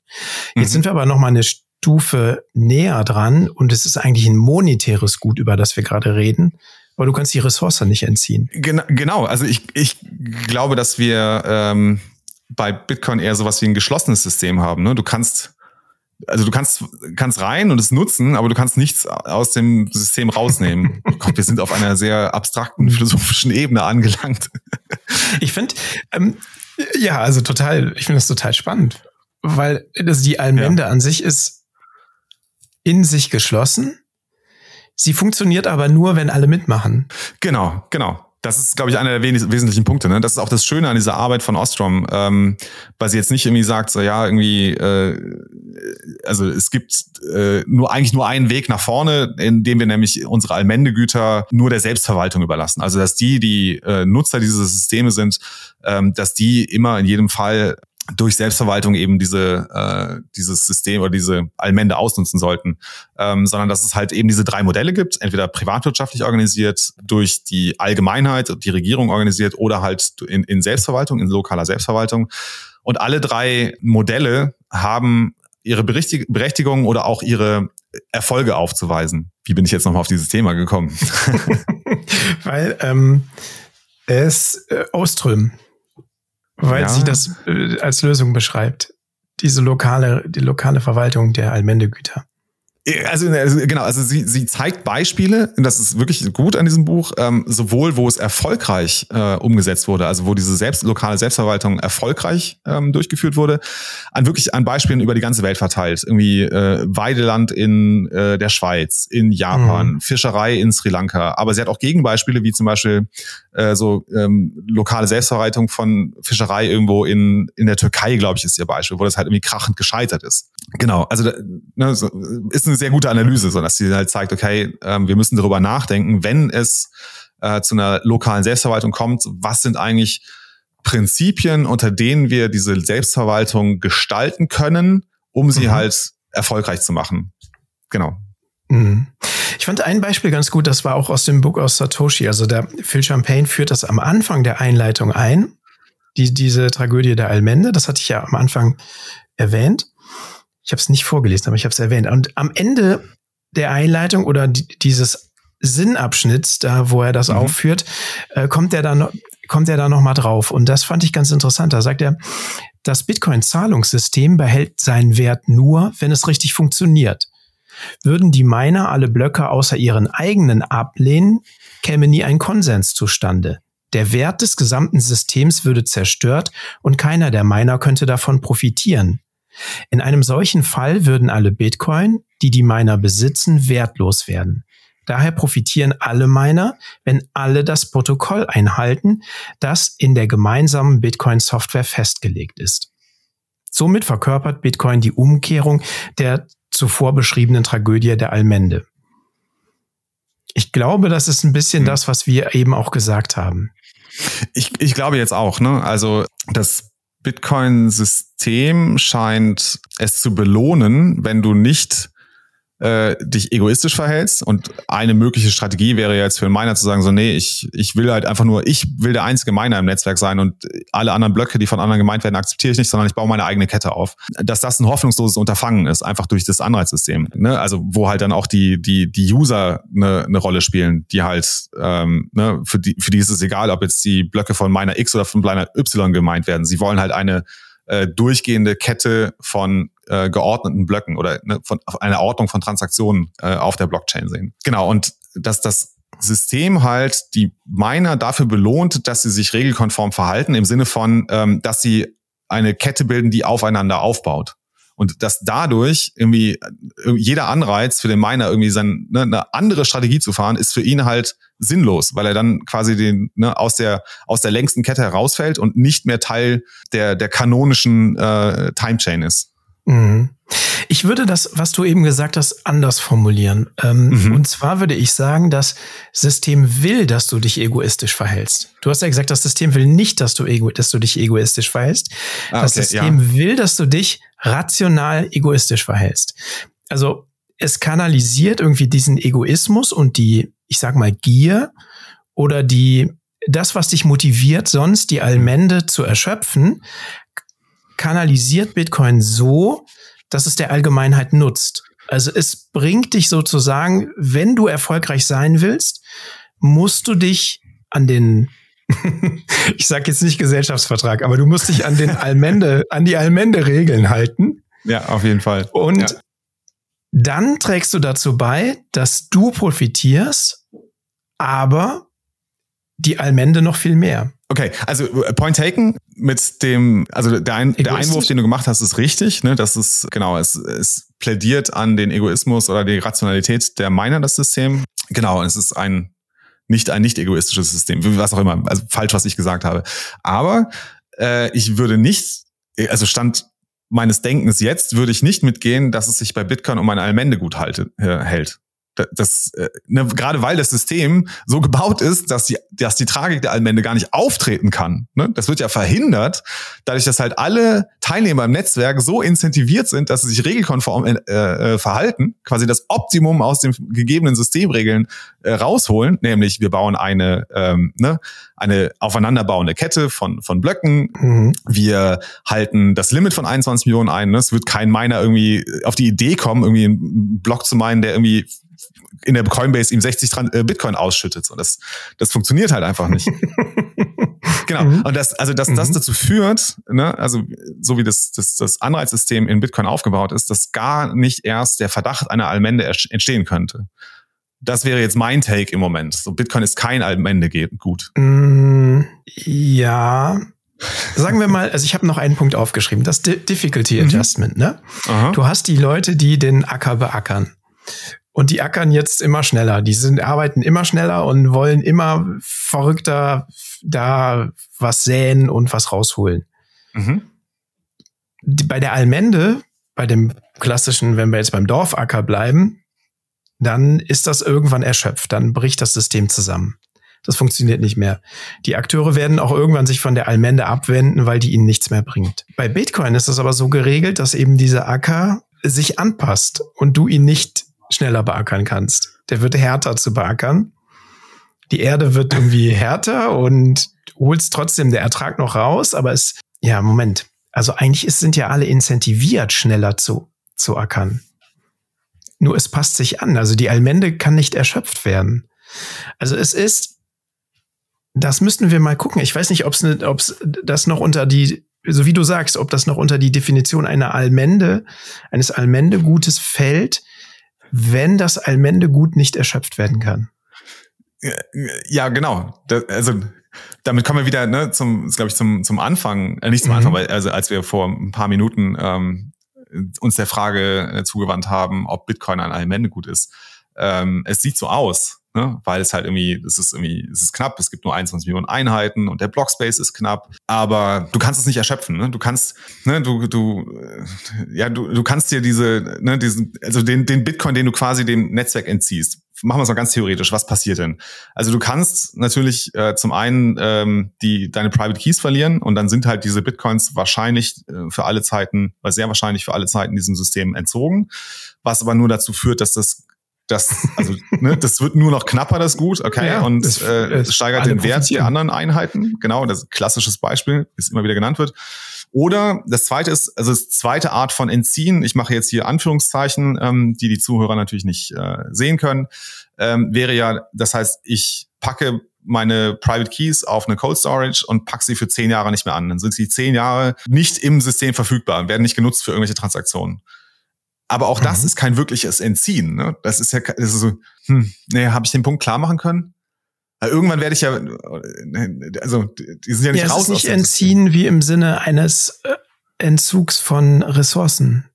Jetzt mhm. sind wir aber noch mal eine Stufe näher dran und es ist eigentlich ein monetäres Gut, über das wir gerade reden. Aber du kannst die Ressource nicht entziehen. Genau, also ich, ich glaube, dass wir ähm, bei Bitcoin eher sowas wie ein geschlossenes System haben. Ne? Du kannst also du kannst, kannst rein und es nutzen, aber du kannst nichts aus dem System rausnehmen. Gott, wir sind auf einer sehr abstrakten philosophischen Ebene angelangt. Ich finde, ähm, ja, also total, ich finde das total spannend, weil das die Allmende ja. an sich ist in sich geschlossen. Sie funktioniert aber nur, wenn alle mitmachen. Genau, genau. Das ist, glaube ich, einer der wesentlichen Punkte. Ne? Das ist auch das Schöne an dieser Arbeit von Ostrom, ähm, weil sie jetzt nicht irgendwie sagt, so ja, irgendwie, äh, also es gibt äh, nur eigentlich nur einen Weg nach vorne, in dem wir nämlich unsere Allmendegüter nur der Selbstverwaltung überlassen. Also dass die, die äh, Nutzer dieser Systeme sind, ähm, dass die immer in jedem Fall durch Selbstverwaltung eben diese äh, dieses System oder diese Allmende ausnutzen sollten, ähm, sondern dass es halt eben diese drei Modelle gibt, entweder privatwirtschaftlich organisiert, durch die Allgemeinheit, die Regierung organisiert oder halt in, in Selbstverwaltung, in lokaler Selbstverwaltung. Und alle drei Modelle haben ihre Berechtigung oder auch ihre Erfolge aufzuweisen. Wie bin ich jetzt nochmal auf dieses Thema gekommen? Weil ähm, es äh, Oström weil ja. sie das äh, als Lösung beschreibt. Diese lokale, die lokale Verwaltung der Allmendegüter. Also, also, genau, also sie, sie zeigt Beispiele, das ist wirklich gut an diesem Buch, ähm, sowohl wo es erfolgreich äh, umgesetzt wurde, also wo diese selbst, lokale Selbstverwaltung erfolgreich ähm, durchgeführt wurde, an wirklich an Beispielen über die ganze Welt verteilt. Irgendwie äh, Weideland in äh, der Schweiz, in Japan, mhm. Fischerei in Sri Lanka. Aber sie hat auch Gegenbeispiele, wie zum Beispiel äh, so ähm, lokale Selbstverwaltung von Fischerei irgendwo in, in der Türkei, glaube ich, ist ihr Beispiel, wo das halt irgendwie krachend gescheitert ist. Genau, also ne, so, ist eine sehr gute Analyse, so dass sie halt zeigt, okay, ähm, wir müssen darüber nachdenken, wenn es äh, zu einer lokalen Selbstverwaltung kommt, was sind eigentlich Prinzipien, unter denen wir diese Selbstverwaltung gestalten können, um sie mhm. halt erfolgreich zu machen. Genau. Mhm. Ich fand ein Beispiel ganz gut, das war auch aus dem Buch aus Satoshi. Also der Phil Champagne führt das am Anfang der Einleitung ein, die, diese Tragödie der Allmende. Das hatte ich ja am Anfang erwähnt. Ich habe es nicht vorgelesen, aber ich habe es erwähnt. Und am Ende der Einleitung oder dieses Sinnabschnitts, da wo er das mhm. aufführt, äh, kommt er dann kommt er da noch mal drauf. Und das fand ich ganz interessant. Da sagt er, das Bitcoin-Zahlungssystem behält seinen Wert nur, wenn es richtig funktioniert. Würden die Miner alle Blöcke außer ihren eigenen ablehnen, käme nie ein Konsens zustande. Der Wert des gesamten Systems würde zerstört und keiner der Miner könnte davon profitieren. In einem solchen Fall würden alle Bitcoin, die die Miner besitzen, wertlos werden. Daher profitieren alle Miner, wenn alle das Protokoll einhalten, das in der gemeinsamen Bitcoin-Software festgelegt ist. Somit verkörpert Bitcoin die Umkehrung der zuvor beschriebenen Tragödie der Allmende. Ich glaube, das ist ein bisschen hm. das, was wir eben auch gesagt haben. Ich, ich glaube jetzt auch, ne? Also das Bitcoin-System scheint es zu belohnen, wenn du nicht äh, dich egoistisch verhältst. Und eine mögliche Strategie wäre jetzt für einen Miner zu sagen, so, nee, ich, ich will halt einfach nur, ich will der einzige Miner im Netzwerk sein und alle anderen Blöcke, die von anderen gemeint werden, akzeptiere ich nicht, sondern ich baue meine eigene Kette auf. Dass das ein hoffnungsloses Unterfangen ist, einfach durch das Anreizsystem. Ne? Also wo halt dann auch die, die, die User eine, eine Rolle spielen, die halt, ähm, ne, für die, für die ist es egal, ob jetzt die Blöcke von Miner X oder von Miner Y gemeint werden. Sie wollen halt eine äh, durchgehende Kette von äh, geordneten Blöcken oder ne, von einer Ordnung von Transaktionen äh, auf der Blockchain sehen. Genau, und dass das System halt die Miner dafür belohnt, dass sie sich regelkonform verhalten, im Sinne von, ähm, dass sie eine Kette bilden, die aufeinander aufbaut. Und dass dadurch irgendwie äh, jeder Anreiz für den Miner irgendwie sein, ne, eine andere Strategie zu fahren, ist für ihn halt sinnlos, weil er dann quasi den ne, aus der aus der längsten Kette herausfällt und nicht mehr Teil der der kanonischen äh, Timechain ist. Mhm. Ich würde das, was du eben gesagt hast, anders formulieren. Ähm, mhm. Und zwar würde ich sagen, das System will, dass du dich egoistisch verhältst. Du hast ja gesagt, das System will nicht, dass du, ego, dass du dich egoistisch verhältst. Ah, das System ja. will, dass du dich rational egoistisch verhältst. Also es kanalisiert irgendwie diesen Egoismus und die, ich sag mal, Gier oder die, das, was dich motiviert, sonst die Allmende zu erschöpfen, kanalisiert Bitcoin so, dass es der Allgemeinheit nutzt. Also es bringt dich sozusagen, wenn du erfolgreich sein willst, musst du dich an den ich sage jetzt nicht Gesellschaftsvertrag, aber du musst dich an den Allmende, an die Allmende-Regeln halten. Ja, auf jeden Fall. Und ja. dann trägst du dazu bei, dass du profitierst, aber die Allmende noch viel mehr. Okay, also äh, Point taken mit dem, also der, Ein, der Einwurf, den du gemacht hast, ist richtig. Ne? Das ist genau, es, es plädiert an den Egoismus oder die Rationalität der Miner, das System. Genau, es ist ein nicht ein nicht egoistisches System, was auch immer, also falsch, was ich gesagt habe. Aber äh, ich würde nicht, also Stand meines Denkens jetzt würde ich nicht mitgehen, dass es sich bei Bitcoin um ein Allmendegut halte, äh, hält das, äh, ne, gerade weil das System so gebaut ist, dass die, dass die Tragik der Allmende gar nicht auftreten kann. Ne? Das wird ja verhindert, dadurch, dass halt alle Teilnehmer im Netzwerk so incentiviert sind, dass sie sich regelkonform äh, äh, verhalten, quasi das Optimum aus den gegebenen Systemregeln äh, rausholen, nämlich wir bauen eine, ähm, ne, eine aufeinanderbauende Kette von, von Blöcken. Mhm. Wir halten das Limit von 21 Millionen ein. Ne? Es wird kein Miner irgendwie auf die Idee kommen, irgendwie einen Block zu meinen, der irgendwie in der Coinbase ihm 60 äh, Bitcoin ausschüttet. So, das, das funktioniert halt einfach nicht. genau. Mhm. Und das, also, dass mhm. das dazu führt, ne, also so wie das, das, das Anreizsystem in Bitcoin aufgebaut ist, dass gar nicht erst der Verdacht einer Allmende entstehen könnte. Das wäre jetzt mein Take im Moment. So, Bitcoin ist kein Allmende gut. Mm, ja, Sagen wir mal, also ich habe noch einen Punkt aufgeschrieben, das Difficulty mhm. Adjustment. Ne? Aha. Du hast die Leute, die den Acker beackern. Und die ackern jetzt immer schneller. Die sind, arbeiten immer schneller und wollen immer verrückter da was säen und was rausholen. Mhm. Die, bei der Allmende, bei dem klassischen, wenn wir jetzt beim Dorfacker bleiben, dann ist das irgendwann erschöpft. Dann bricht das System zusammen. Das funktioniert nicht mehr. Die Akteure werden auch irgendwann sich von der Allmende abwenden, weil die ihnen nichts mehr bringt. Bei Bitcoin ist das aber so geregelt, dass eben dieser Acker sich anpasst und du ihn nicht schneller beackern kannst. Der wird härter zu beackern. Die Erde wird irgendwie härter und holst trotzdem der Ertrag noch raus, aber es, ja, Moment. Also eigentlich sind ja alle incentiviert, schneller zu, zu ackern. Nur es passt sich an. Also die Allmende kann nicht erschöpft werden. Also es ist, das müssten wir mal gucken. Ich weiß nicht, ob es ne, das noch unter die, so wie du sagst, ob das noch unter die Definition einer Allmende, eines Allmendegutes fällt, wenn das Allmendegut nicht erschöpft werden kann. Ja, genau. Das, also damit kommen wir wieder ne, zum, glaube ich, zum, zum Anfang, äh, nicht zum mhm. Anfang, weil also als wir vor ein paar Minuten ähm, uns der Frage äh, zugewandt haben, ob Bitcoin ein Allmendegut ist. Ähm, es sieht so aus, ne? weil es halt irgendwie, es ist irgendwie, es ist knapp, es gibt nur 21 Millionen Einheiten und der Blockspace ist knapp, aber du kannst es nicht erschöpfen, ne? Du kannst, ne, du, du, äh, ja, du, du kannst dir diese, ne, diesen, also den, den Bitcoin, den du quasi dem Netzwerk entziehst, machen wir es mal ganz theoretisch. Was passiert denn? Also du kannst natürlich äh, zum einen ähm, die deine Private Keys verlieren und dann sind halt diese Bitcoins wahrscheinlich äh, für alle Zeiten, sehr wahrscheinlich für alle Zeiten diesem System entzogen, was aber nur dazu führt, dass das das, also, ne, das wird nur noch knapper, das Gut, okay, ja, und es, äh, steigert den Wert der anderen Einheiten. Genau, das ist ein klassisches Beispiel, das immer wieder genannt wird. Oder das zweite ist, also das zweite Art von Entziehen, ich mache jetzt hier Anführungszeichen, ähm, die die Zuhörer natürlich nicht äh, sehen können, ähm, wäre ja, das heißt, ich packe meine Private Keys auf eine Cold Storage und pack sie für zehn Jahre nicht mehr an. Dann sind sie zehn Jahre nicht im System verfügbar werden nicht genutzt für irgendwelche Transaktionen. Aber auch das mhm. ist kein wirkliches Entziehen. Ne? Das ist ja das ist so, hm, nee, habe ich den Punkt klar machen können? Irgendwann werde ich ja, also die sind ja nicht ja, raus. Es ist nicht entziehen System. wie im Sinne eines äh, Entzugs von Ressourcen.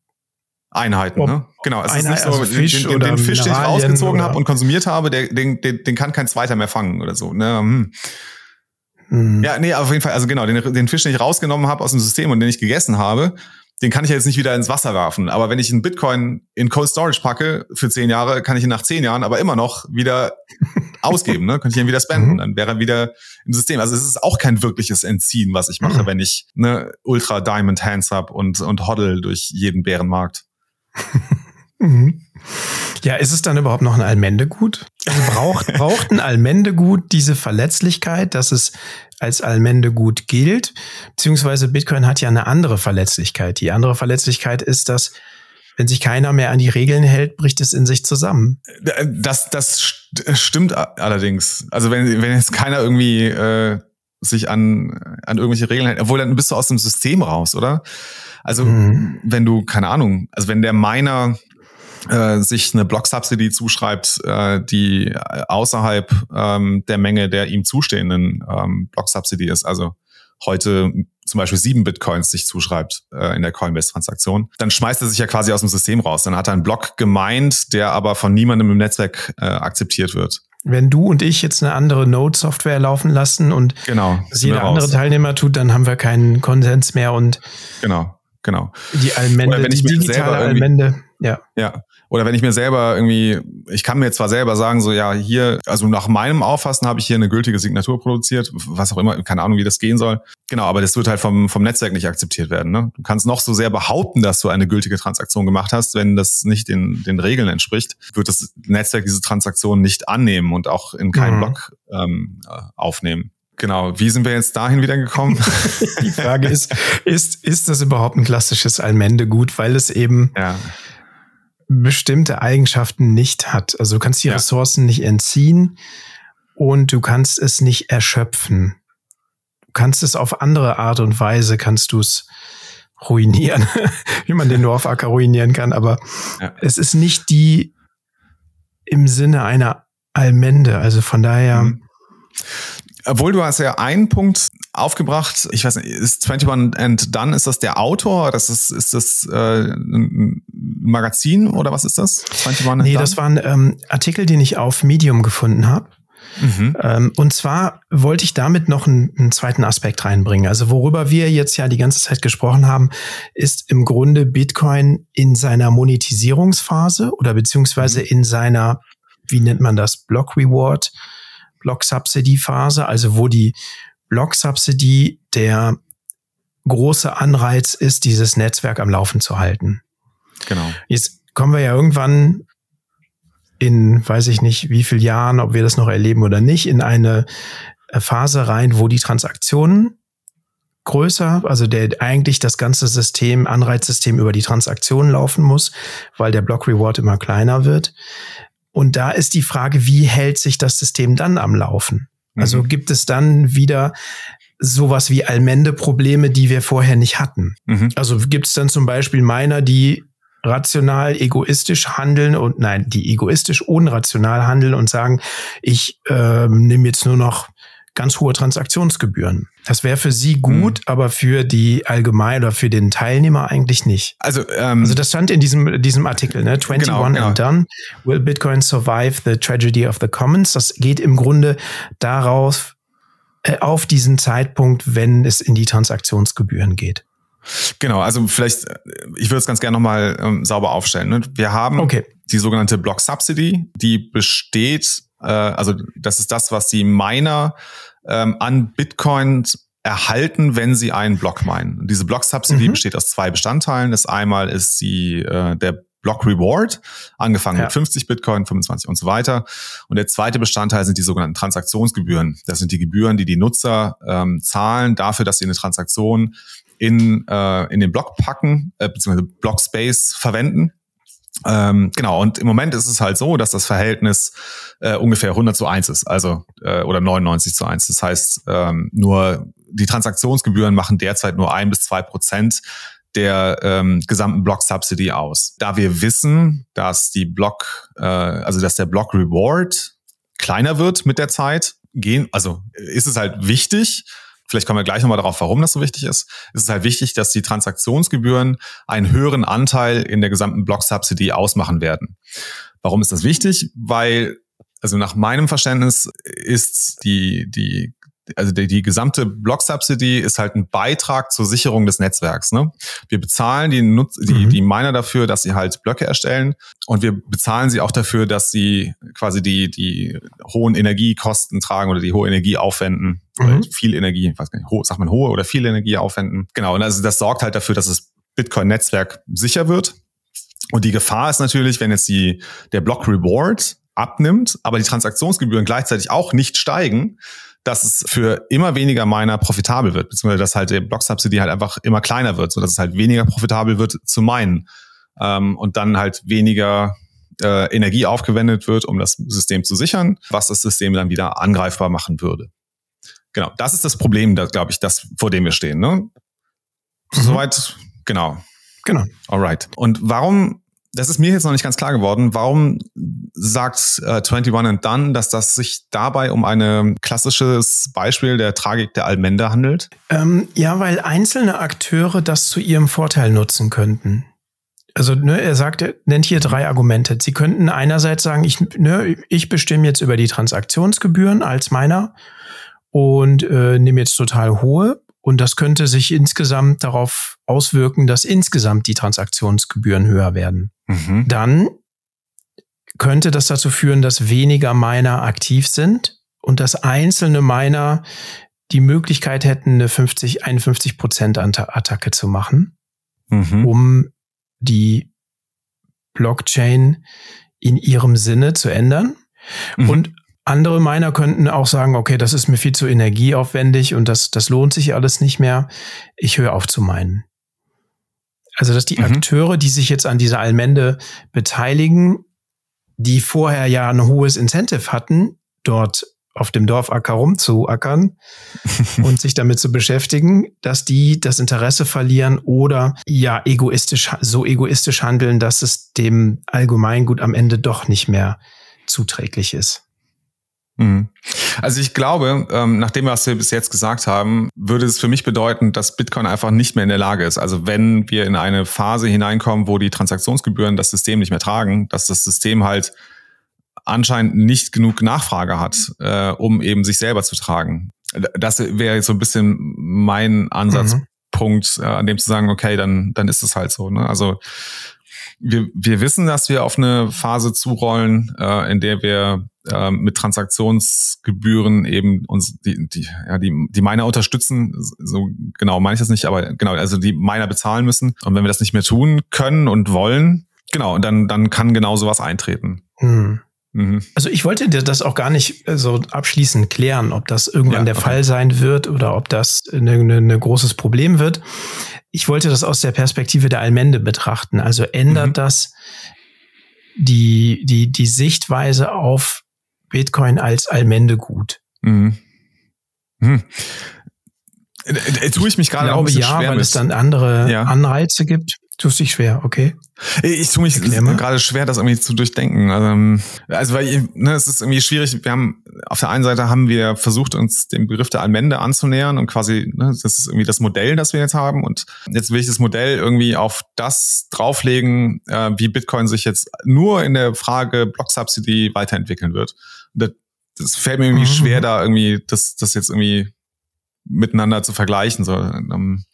Einheiten, Ob ne? Genau. Es Einheit, ist nicht so, also Fisch den, den, den Fisch, den ich rausgezogen habe und konsumiert habe, der, den, den, den kann kein zweiter mehr fangen oder so. Ne? Hm. Hm. Ja, nee, auf jeden Fall, also genau, den, den Fisch, den ich rausgenommen habe aus dem System und den ich gegessen habe, den kann ich ja jetzt nicht wieder ins Wasser werfen. Aber wenn ich einen Bitcoin in Cold Storage packe für zehn Jahre, kann ich ihn nach zehn Jahren aber immer noch wieder ausgeben, ne? Könnte ich ihn wieder spenden, mhm. dann wäre er wieder im System. Also es ist auch kein wirkliches Entziehen, was ich mache, mhm. wenn ich ne Ultra Diamond Hands hab und, und hoddle durch jeden Bärenmarkt. mhm. Ja, ist es dann überhaupt noch ein Allmendegut? Also braucht, braucht ein Allmendegut diese Verletzlichkeit, dass es als Allmendegut gilt? Beziehungsweise Bitcoin hat ja eine andere Verletzlichkeit. Die andere Verletzlichkeit ist, dass wenn sich keiner mehr an die Regeln hält, bricht es in sich zusammen. Das, das stimmt allerdings. Also wenn, wenn jetzt keiner irgendwie äh, sich an, an irgendwelche Regeln hält, obwohl dann bist du aus dem System raus, oder? Also mhm. wenn du, keine Ahnung, also wenn der Miner äh, sich eine Block-Subsidy zuschreibt, äh, die außerhalb ähm, der Menge der ihm zustehenden ähm, Block-Subsidy ist, also heute zum Beispiel sieben Bitcoins sich zuschreibt äh, in der Coinbase-Transaktion, dann schmeißt er sich ja quasi aus dem System raus. Dann hat er einen Block gemeint, der aber von niemandem im Netzwerk äh, akzeptiert wird. wenn du und ich jetzt eine andere Node-Software laufen lassen und genau, das jeder andere Teilnehmer tut, dann haben wir keinen Konsens mehr und genau, genau. Die Allmende, die digitale Allmende, ja. Ja. Oder wenn ich mir selber irgendwie, ich kann mir zwar selber sagen, so ja, hier, also nach meinem Auffassen habe ich hier eine gültige Signatur produziert, was auch immer, keine Ahnung, wie das gehen soll. Genau, aber das wird halt vom, vom Netzwerk nicht akzeptiert werden. Ne? Du kannst noch so sehr behaupten, dass du eine gültige Transaktion gemacht hast, wenn das nicht den, den Regeln entspricht, wird das Netzwerk diese Transaktion nicht annehmen und auch in keinen mhm. Block ähm, aufnehmen. Genau, wie sind wir jetzt dahin wieder gekommen? Die Frage ist, ist, ist das überhaupt ein klassisches Allmende-Gut, weil es eben ja bestimmte Eigenschaften nicht hat. Also du kannst die ja. Ressourcen nicht entziehen und du kannst es nicht erschöpfen. Du kannst es auf andere Art und Weise, kannst du es ruinieren, wie man den Dorfacker ruinieren kann, aber ja. es ist nicht die im Sinne einer Allmende. Also von daher. Mhm. Obwohl du hast ja einen Punkt aufgebracht, ich weiß nicht, ist 21 and Done, ist das der Autor? Das ist, ist das äh, ein Magazin oder was ist das? 21 and nee, Done? das war ein ähm, Artikel, den ich auf Medium gefunden habe. Mhm. Ähm, und zwar wollte ich damit noch einen, einen, zweiten Aspekt reinbringen. Also worüber wir jetzt ja die ganze Zeit gesprochen haben, ist im Grunde Bitcoin in seiner Monetisierungsphase oder beziehungsweise mhm. in seiner, wie nennt man das, Block Reward Block-Subsidy-Phase, also wo die Block-Subsidy der große Anreiz ist, dieses Netzwerk am Laufen zu halten. Genau. Jetzt kommen wir ja irgendwann in, weiß ich nicht, wie viel Jahren, ob wir das noch erleben oder nicht, in eine Phase rein, wo die Transaktionen größer, also der eigentlich das ganze System, Anreizsystem über die Transaktionen laufen muss, weil der Block Reward immer kleiner wird. Und da ist die Frage, wie hält sich das System dann am Laufen? Also mhm. gibt es dann wieder sowas wie Allmende-Probleme, die wir vorher nicht hatten? Mhm. Also gibt es dann zum Beispiel Miner, die rational egoistisch handeln und nein, die egoistisch unrational handeln und sagen, ich äh, nehme jetzt nur noch ganz hohe Transaktionsgebühren. Das wäre für Sie gut, mhm. aber für die allgemein oder für den Teilnehmer eigentlich nicht. Also, ähm, also das stand in diesem, diesem Artikel, ne? 21 genau, genau. and done. Will Bitcoin survive the tragedy of the commons? Das geht im Grunde darauf, äh, auf diesen Zeitpunkt, wenn es in die Transaktionsgebühren geht. Genau, also vielleicht, äh, ich würde es ganz gerne nochmal ähm, sauber aufstellen. Ne? Wir haben okay. die sogenannte Block Subsidy, die besteht äh, also das ist das, was die Miner ähm, an Bitcoin erhalten, wenn sie einen Block meinen. Diese Block-Subsidy mhm. besteht aus zwei Bestandteilen. Das einmal ist die, äh, der Block Reward, angefangen ja. mit 50 Bitcoin, 25 und so weiter. Und der zweite Bestandteil sind die sogenannten Transaktionsgebühren. Das sind die Gebühren, die die Nutzer ähm, zahlen dafür, dass sie eine Transaktion in, äh, in den Block packen, äh, beziehungsweise Block Space verwenden. Ähm, genau, und im Moment ist es halt so, dass das Verhältnis äh, ungefähr 100 zu 1 ist, also äh, oder 99 zu 1. Das heißt, ähm, nur die Transaktionsgebühren machen derzeit nur ein bis zwei Prozent der ähm, gesamten Block Subsidy aus. Da wir wissen, dass die Block, äh, also dass der Block Reward kleiner wird mit der Zeit, gehen, also ist es halt wichtig, vielleicht kommen wir gleich nochmal darauf, warum das so wichtig ist. Es ist halt wichtig, dass die Transaktionsgebühren einen höheren Anteil in der gesamten Block-Subsidy ausmachen werden. Warum ist das wichtig? Weil, also nach meinem Verständnis ist die, die also die, die gesamte Block-Subsidy ist halt ein Beitrag zur Sicherung des Netzwerks. Ne? Wir bezahlen die, Nutz die, mhm. die Miner dafür, dass sie halt Blöcke erstellen und wir bezahlen sie auch dafür, dass sie quasi die, die hohen Energiekosten tragen oder die hohe Energie aufwenden. Mhm. viel Energie, ich weiß gar nicht, ho sagt man hohe oder viel Energie aufwenden. Genau, und also das sorgt halt dafür, dass das Bitcoin-Netzwerk sicher wird. Und die Gefahr ist natürlich, wenn jetzt die, der Block Reward abnimmt, aber die Transaktionsgebühren gleichzeitig auch nicht steigen, dass es für immer weniger Miner profitabel wird, beziehungsweise dass halt der Block-Subsidy halt einfach immer kleiner wird, so dass es halt weniger profitabel wird zu meinen ähm, und dann halt weniger äh, Energie aufgewendet wird, um das System zu sichern, was das System dann wieder angreifbar machen würde. Genau, das ist das Problem, da glaube ich, das vor dem wir stehen. Ne? Mhm. Soweit, genau. Genau. Alright. Und warum das ist mir jetzt noch nicht ganz klar geworden. Warum sagt äh, 21 and Done, dass das sich dabei um ein klassisches Beispiel der Tragik der Allmende handelt? Ähm, ja, weil einzelne Akteure das zu ihrem Vorteil nutzen könnten. Also ne, er sagt, er nennt hier drei Argumente. Sie könnten einerseits sagen, ich, ne, ich bestimme jetzt über die Transaktionsgebühren als meiner und äh, nehme jetzt total hohe. Und das könnte sich insgesamt darauf auswirken, dass insgesamt die Transaktionsgebühren höher werden. Mhm. Dann könnte das dazu führen, dass weniger Miner aktiv sind und dass einzelne Miner die Möglichkeit hätten, eine 50, 51 Prozent Attacke zu machen, mhm. um die Blockchain in ihrem Sinne zu ändern. Mhm. Und andere Miner könnten auch sagen, okay, das ist mir viel zu energieaufwendig und das, das lohnt sich alles nicht mehr. Ich höre auf zu meinen. Also, dass die mhm. Akteure, die sich jetzt an dieser Allmende beteiligen, die vorher ja ein hohes Incentive hatten, dort auf dem Dorfacker rumzuackern und sich damit zu beschäftigen, dass die das Interesse verlieren oder ja egoistisch, so egoistisch handeln, dass es dem Allgemeingut am Ende doch nicht mehr zuträglich ist. Mhm. Also ich glaube, ähm, nach dem, was wir bis jetzt gesagt haben, würde es für mich bedeuten, dass Bitcoin einfach nicht mehr in der Lage ist. Also wenn wir in eine Phase hineinkommen, wo die Transaktionsgebühren das System nicht mehr tragen, dass das System halt anscheinend nicht genug Nachfrage hat, äh, um eben sich selber zu tragen. Das wäre jetzt so ein bisschen mein Ansatzpunkt, mhm. an dem zu sagen, okay, dann, dann ist es halt so. Ne? Also wir, wir wissen, dass wir auf eine Phase zurollen, äh, in der wir äh, mit Transaktionsgebühren eben uns die, die, ja, die, die Miner unterstützen. So genau meine ich das nicht, aber genau, also die Miner bezahlen müssen. Und wenn wir das nicht mehr tun können und wollen, genau, dann, dann kann genau sowas eintreten. Hm. Mhm. Also ich wollte dir das auch gar nicht äh, so abschließend klären, ob das irgendwann ja, der okay. Fall sein wird oder ob das ein eine, eine großes Problem wird. Ich wollte das aus der Perspektive der Allmende betrachten. Also ändert mhm. das die, die, die Sichtweise auf Bitcoin als Allmendegut? Mhm. Mhm. Äh, äh, tue ich mich gerade auch ein bisschen ja, schwer weil mit. es dann andere ja. Anreize gibt. Tust dich schwer, okay? Ich tue mich gerade schwer, das irgendwie zu durchdenken. Also, ähm, also weil ne, es ist irgendwie schwierig. Wir haben auf der einen Seite haben wir versucht, uns dem Begriff der Allmende anzunähern und quasi, ne, das ist irgendwie das Modell, das wir jetzt haben. Und jetzt will ich das Modell irgendwie auf das drauflegen, äh, wie Bitcoin sich jetzt nur in der Frage Block Subsidy weiterentwickeln wird. Das, das fällt mir irgendwie mhm. schwer, da irgendwie das, das jetzt irgendwie miteinander zu vergleichen. So, ähm,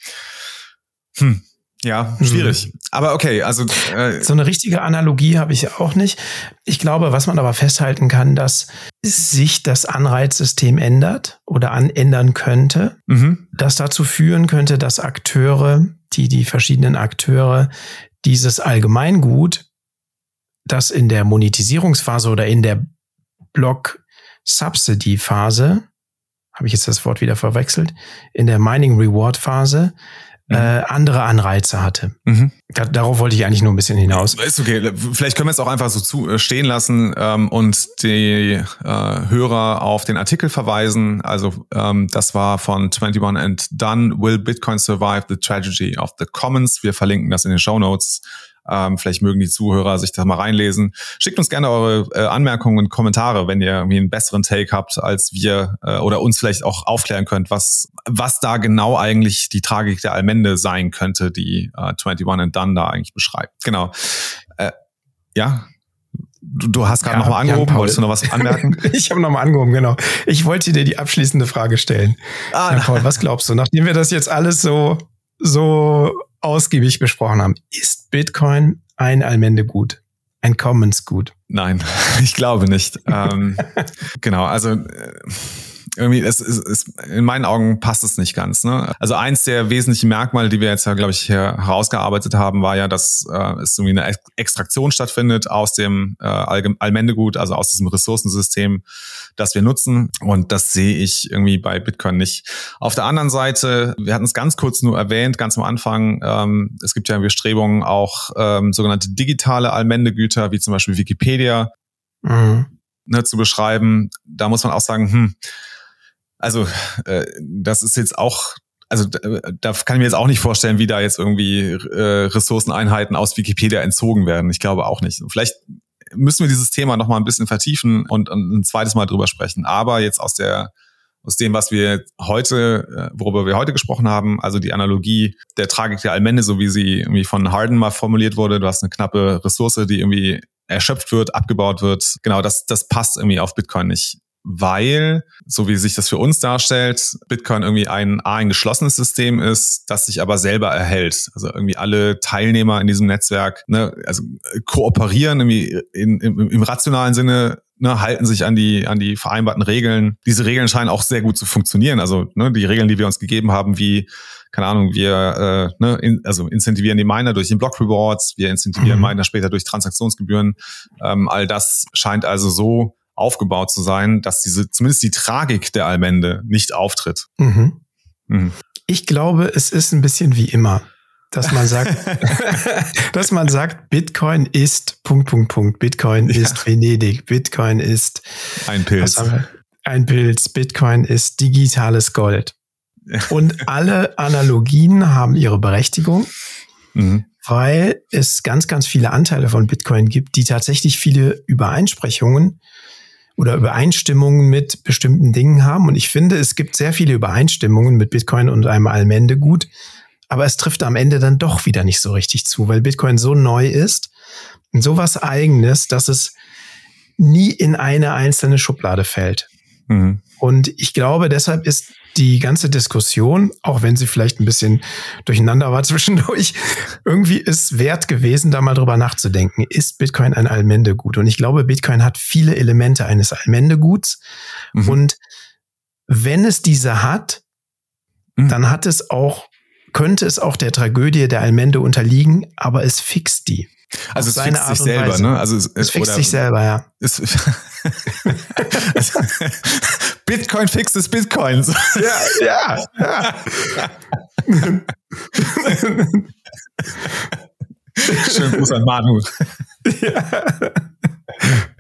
hm. Ja, schwierig. Mhm. Aber okay, also äh so eine richtige Analogie habe ich auch nicht. Ich glaube, was man aber festhalten kann, dass sich das Anreizsystem ändert oder anändern könnte, mhm. das dazu führen könnte, dass Akteure, die die verschiedenen Akteure dieses Allgemeingut, das in der Monetisierungsphase oder in der Block Subsidy Phase, habe ich jetzt das Wort wieder verwechselt, in der Mining Reward Phase mhm. äh, andere Anreize hatte. Mhm. Da, darauf wollte ich eigentlich nur ein bisschen hinaus. Ist okay. Vielleicht können wir es auch einfach so zu, äh, stehen lassen ähm, und die äh, Hörer auf den Artikel verweisen. Also ähm, das war von 21 and Done. Will Bitcoin survive the tragedy of the commons? Wir verlinken das in den Show Notes. Ähm, vielleicht mögen die Zuhörer sich das mal reinlesen. Schickt uns gerne eure äh, Anmerkungen und Kommentare, wenn ihr irgendwie einen besseren Take habt als wir äh, oder uns vielleicht auch aufklären könnt, was, was da genau eigentlich die Tragik der Allmende sein könnte, die äh, 21 and Done da eigentlich beschreibt. Genau. Äh, ja, Du, du hast gerade ja, nochmal angehoben, wolltest du noch was anmerken? ich habe nochmal angehoben, genau. Ich wollte dir die abschließende Frage stellen. Ah, Jan Paul, was glaubst du, nachdem wir das jetzt alles so, so ausgiebig besprochen haben. Ist Bitcoin ein Allmendegut? Ein Commons-Gut? Nein, ich glaube nicht. ähm, genau, also äh, irgendwie, es, es, es, in meinen Augen passt es nicht ganz. Ne? Also eins der wesentlichen Merkmale, die wir jetzt ja, glaube ich, hier herausgearbeitet haben, war ja, dass äh, es irgendwie eine Extraktion stattfindet aus dem äh, Allmendegut, also aus diesem Ressourcensystem, das wir nutzen. Und das sehe ich irgendwie bei Bitcoin nicht. Auf der anderen Seite, wir hatten es ganz kurz nur erwähnt, ganz am Anfang, ähm, es gibt ja Bestrebungen, auch ähm, sogenannte digitale Allmendegüter, wie zum Beispiel Wikipedia, mhm. ne, zu beschreiben. Da muss man auch sagen, hm, also äh, das ist jetzt auch also da kann ich mir jetzt auch nicht vorstellen, wie da jetzt irgendwie äh, Ressourceneinheiten aus Wikipedia entzogen werden. Ich glaube auch nicht. Vielleicht müssen wir dieses Thema noch mal ein bisschen vertiefen und, und ein zweites Mal drüber sprechen. Aber jetzt aus der aus dem, was wir heute, äh, worüber wir heute gesprochen haben, also die Analogie der Tragik der Allmende, so wie sie irgendwie von Harden mal formuliert wurde. Du hast eine knappe Ressource, die irgendwie erschöpft wird, abgebaut wird. Genau, das, das passt irgendwie auf Bitcoin nicht weil, so wie sich das für uns darstellt, Bitcoin irgendwie ein, ein geschlossenes System ist, das sich aber selber erhält. Also irgendwie alle Teilnehmer in diesem Netzwerk ne, also kooperieren irgendwie in, im, im rationalen Sinne Ne, halten sich an die an die vereinbarten Regeln. Diese Regeln scheinen auch sehr gut zu funktionieren. Also ne, die Regeln, die wir uns gegeben haben, wie keine Ahnung, wir äh, ne, in, also incentivieren die Miner durch den Block Rewards, wir incentivieren mhm. Miner später durch Transaktionsgebühren. Ähm, all das scheint also so aufgebaut zu sein, dass diese, zumindest die Tragik der Allmende nicht auftritt. Mhm. Mhm. Ich glaube, es ist ein bisschen wie immer, dass man sagt, dass man sagt, Bitcoin ist Punkt, Punkt, Punkt. Bitcoin ja. ist Venedig. Bitcoin ist ein Pilz. Ein Pilz. Bitcoin ist digitales Gold. Und alle Analogien haben ihre Berechtigung. Mhm weil es ganz, ganz viele Anteile von Bitcoin gibt, die tatsächlich viele Übereinsprechungen oder Übereinstimmungen mit bestimmten Dingen haben. Und ich finde, es gibt sehr viele Übereinstimmungen mit Bitcoin und einem Allmendegut. Aber es trifft am Ende dann doch wieder nicht so richtig zu, weil Bitcoin so neu ist und so was Eigenes, dass es nie in eine einzelne Schublade fällt. Mhm. Und ich glaube, deshalb ist die ganze Diskussion, auch wenn sie vielleicht ein bisschen durcheinander war zwischendurch, irgendwie ist wert gewesen, da mal drüber nachzudenken. Ist Bitcoin ein Allmendegut? Und ich glaube, Bitcoin hat viele Elemente eines Allmendeguts. Mhm. Und wenn es diese hat, mhm. dann hat es auch, könnte es auch der Tragödie der Allmende unterliegen, aber es fixt die. Also es fixt sich selber, ne? Also es, es fixt sich selber, ja. Es, Bitcoin fixes Bitcoins. Ja, ja, ja. Schönen Gruß an Manu. Ja.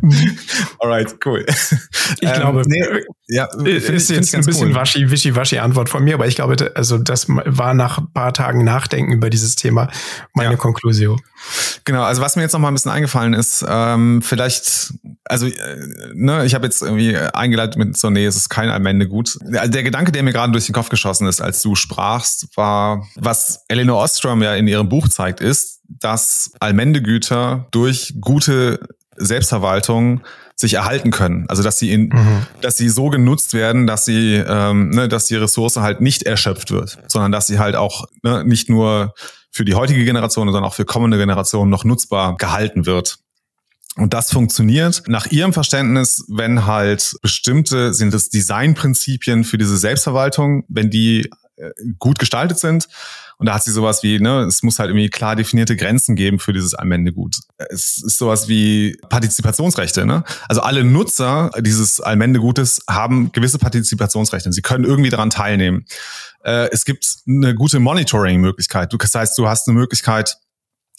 Alright, cool. Ich ähm, glaube, nee, ja, ist jetzt ein bisschen cool. waschi, wischi-waschi Antwort von mir, aber ich glaube, also das war nach ein paar Tagen Nachdenken über dieses Thema meine ja. Konklusion. Genau, also was mir jetzt noch mal ein bisschen eingefallen ist, ähm, vielleicht, also äh, ne, ich habe jetzt irgendwie eingeleitet mit so, nee, es ist kein Allmende gut. Der Gedanke, der mir gerade durch den Kopf geschossen ist, als du sprachst, war, was Eleanor Ostrom ja in ihrem Buch zeigt, ist, dass Allmendegüter durch gute Selbstverwaltung sich erhalten können. Also dass sie in, mhm. dass sie so genutzt werden, dass sie, ähm, ne, dass die Ressource halt nicht erschöpft wird, sondern dass sie halt auch ne, nicht nur für die heutige Generation, sondern auch für kommende Generationen noch nutzbar gehalten wird. Und das funktioniert nach ihrem Verständnis, wenn halt bestimmte, sind es Designprinzipien für diese Selbstverwaltung, wenn die gut gestaltet sind. Und da hat sie sowas wie, ne, es muss halt irgendwie klar definierte Grenzen geben für dieses Allmendegut. Es ist sowas wie Partizipationsrechte, ne? Also alle Nutzer dieses Allmendegutes haben gewisse Partizipationsrechte. Sie können irgendwie daran teilnehmen. Äh, es gibt eine gute Monitoring-Möglichkeit. Das heißt, du hast eine Möglichkeit,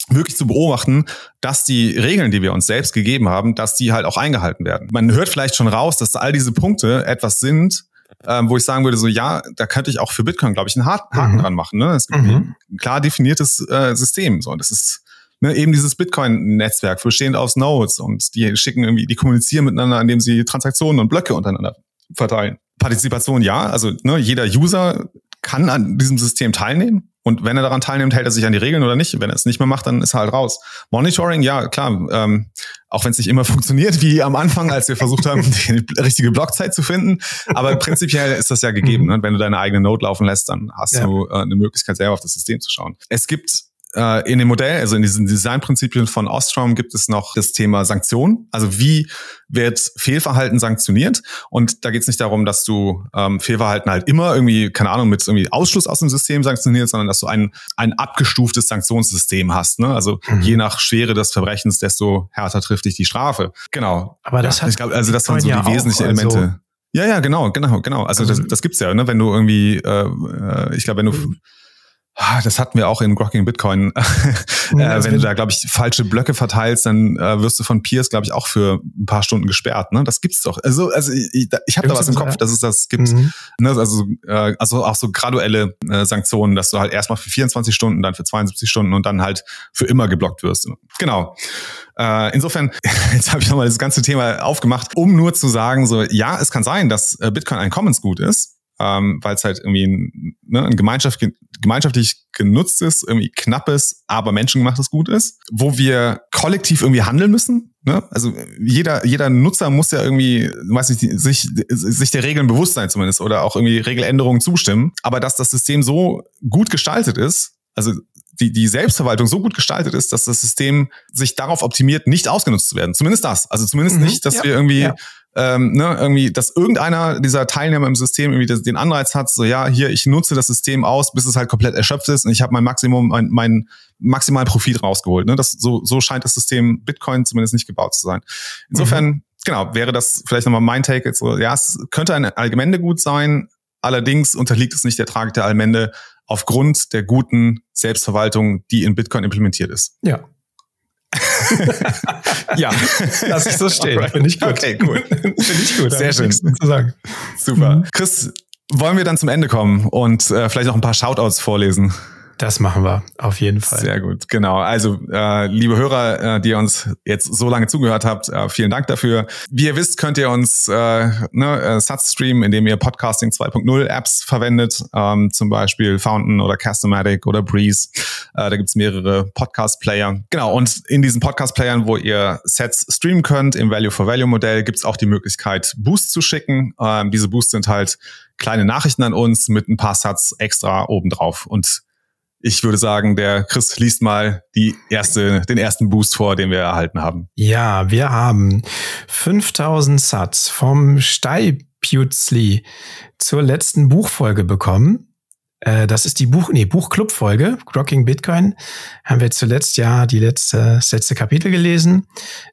wirklich zu beobachten, dass die Regeln, die wir uns selbst gegeben haben, dass die halt auch eingehalten werden. Man hört vielleicht schon raus, dass all diese Punkte etwas sind, ähm, wo ich sagen würde, so ja, da könnte ich auch für Bitcoin, glaube ich, einen Haken mhm. dran machen. Ne? Es gibt mhm. ein klar definiertes äh, System. So, und das ist ne, eben dieses Bitcoin-Netzwerk, bestehend aus Nodes und die schicken irgendwie, die kommunizieren miteinander, indem sie Transaktionen und Blöcke untereinander verteilen. Partizipation ja, also ne, jeder User kann an diesem System teilnehmen. Und wenn er daran teilnimmt, hält er sich an die Regeln oder nicht. Wenn er es nicht mehr macht, dann ist er halt raus. Monitoring, ja, klar, ähm, auch wenn es nicht immer funktioniert, wie am Anfang, als wir versucht haben, die richtige Blockzeit zu finden. Aber prinzipiell ist das ja gegeben. Mhm. Ne? Wenn du deine eigene Node laufen lässt, dann hast ja. du äh, eine Möglichkeit, selber auf das System zu schauen. Es gibt äh, in dem Modell, also in diesen Designprinzipien von Ostrom gibt es noch das Thema Sanktionen. Also wie wird Fehlverhalten sanktioniert? Und da geht es nicht darum, dass du ähm, Fehlverhalten halt immer irgendwie, keine Ahnung, mit irgendwie Ausschluss aus dem System sanktionierst, sondern dass du ein, ein abgestuftes Sanktionssystem hast. Ne? Also mhm. je nach Schwere des Verbrechens, desto härter trifft dich die Strafe. Genau. Aber das ja, hat ich glaube, also das waren so die ja wesentlichen Elemente. Also ja, ja, genau, genau, genau. Also, also das, das gibt's ja, ne? Wenn du irgendwie, äh, äh ich glaube, wenn du mhm das hatten wir auch in Grocking Bitcoin. Ja, äh, wenn du da, glaube ich, falsche Blöcke verteilst, dann äh, wirst du von Peers, glaube ich, auch für ein paar Stunden gesperrt. Ne? Das gibt's doch. Also, also ich, ich habe da was im Kopf, dass es das gibt. Mhm. Ne? Also, äh, also auch so graduelle äh, Sanktionen, dass du halt erstmal für 24 Stunden, dann für 72 Stunden und dann halt für immer geblockt wirst. Genau. Äh, insofern, jetzt habe ich nochmal das ganze Thema aufgemacht, um nur zu sagen, so ja, es kann sein, dass äh, Bitcoin ein Commons-Gut ist ähm, weil es halt irgendwie ein, ne, ein Gemeinschaft, gemeinschaftlich genutzt ist, irgendwie knappes, aber menschengemachtes Gut ist, wo wir kollektiv irgendwie handeln müssen. Ne? Also jeder, jeder Nutzer muss ja irgendwie, weiß nicht, sich, sich der Regeln bewusst sein zumindest oder auch irgendwie Regeländerungen zustimmen. Aber dass das System so gut gestaltet ist, also die, die Selbstverwaltung so gut gestaltet ist, dass das System sich darauf optimiert, nicht ausgenutzt zu werden. Zumindest das. Also zumindest mhm, nicht, dass ja, wir irgendwie ja ähm, ne, irgendwie, dass irgendeiner dieser Teilnehmer im System irgendwie das, den Anreiz hat, so ja, hier, ich nutze das System aus, bis es halt komplett erschöpft ist und ich habe mein Maximum, mein, mein maximalen Profit rausgeholt. Ne? Das, so, so scheint das System Bitcoin zumindest nicht gebaut zu sein. Insofern, mhm. genau, wäre das vielleicht nochmal mein Take jetzt so, ja, es könnte ein Allgemende gut sein, allerdings unterliegt es nicht der Tragik der Allmende aufgrund der guten Selbstverwaltung, die in Bitcoin implementiert ist. Ja, ja, lass ich so stehen. Alright. Finde ich gut. Okay, cool. Finde ich gut. Sehr schön. Zu sagen. Super. Mhm. Chris, wollen wir dann zum Ende kommen und äh, vielleicht noch ein paar Shoutouts vorlesen? Das machen wir auf jeden Fall. Sehr gut, genau. Also, äh, liebe Hörer, äh, die uns jetzt so lange zugehört habt, äh, vielen Dank dafür. Wie ihr wisst, könnt ihr uns äh, ne, äh, Satz streamen, indem ihr Podcasting 2.0 Apps verwendet, ähm, zum Beispiel Fountain oder Castomatic oder Breeze. Äh, da gibt's mehrere Podcast-Player. Genau, und in diesen Podcast-Playern, wo ihr Sets streamen könnt, im Value-for-Value-Modell, gibt's auch die Möglichkeit, Boosts zu schicken. Ähm, diese Boosts sind halt kleine Nachrichten an uns mit ein paar Satz extra obendrauf. Und ich würde sagen, der Chris liest mal die erste, den ersten Boost vor, den wir erhalten haben. Ja, wir haben 5000 Satz vom Steipjutzli zur letzten Buchfolge bekommen. Äh, das ist die Buch, nee, Buchclub-Folge, Grocking Bitcoin. Haben wir zuletzt ja die letzte, das letzte Kapitel gelesen.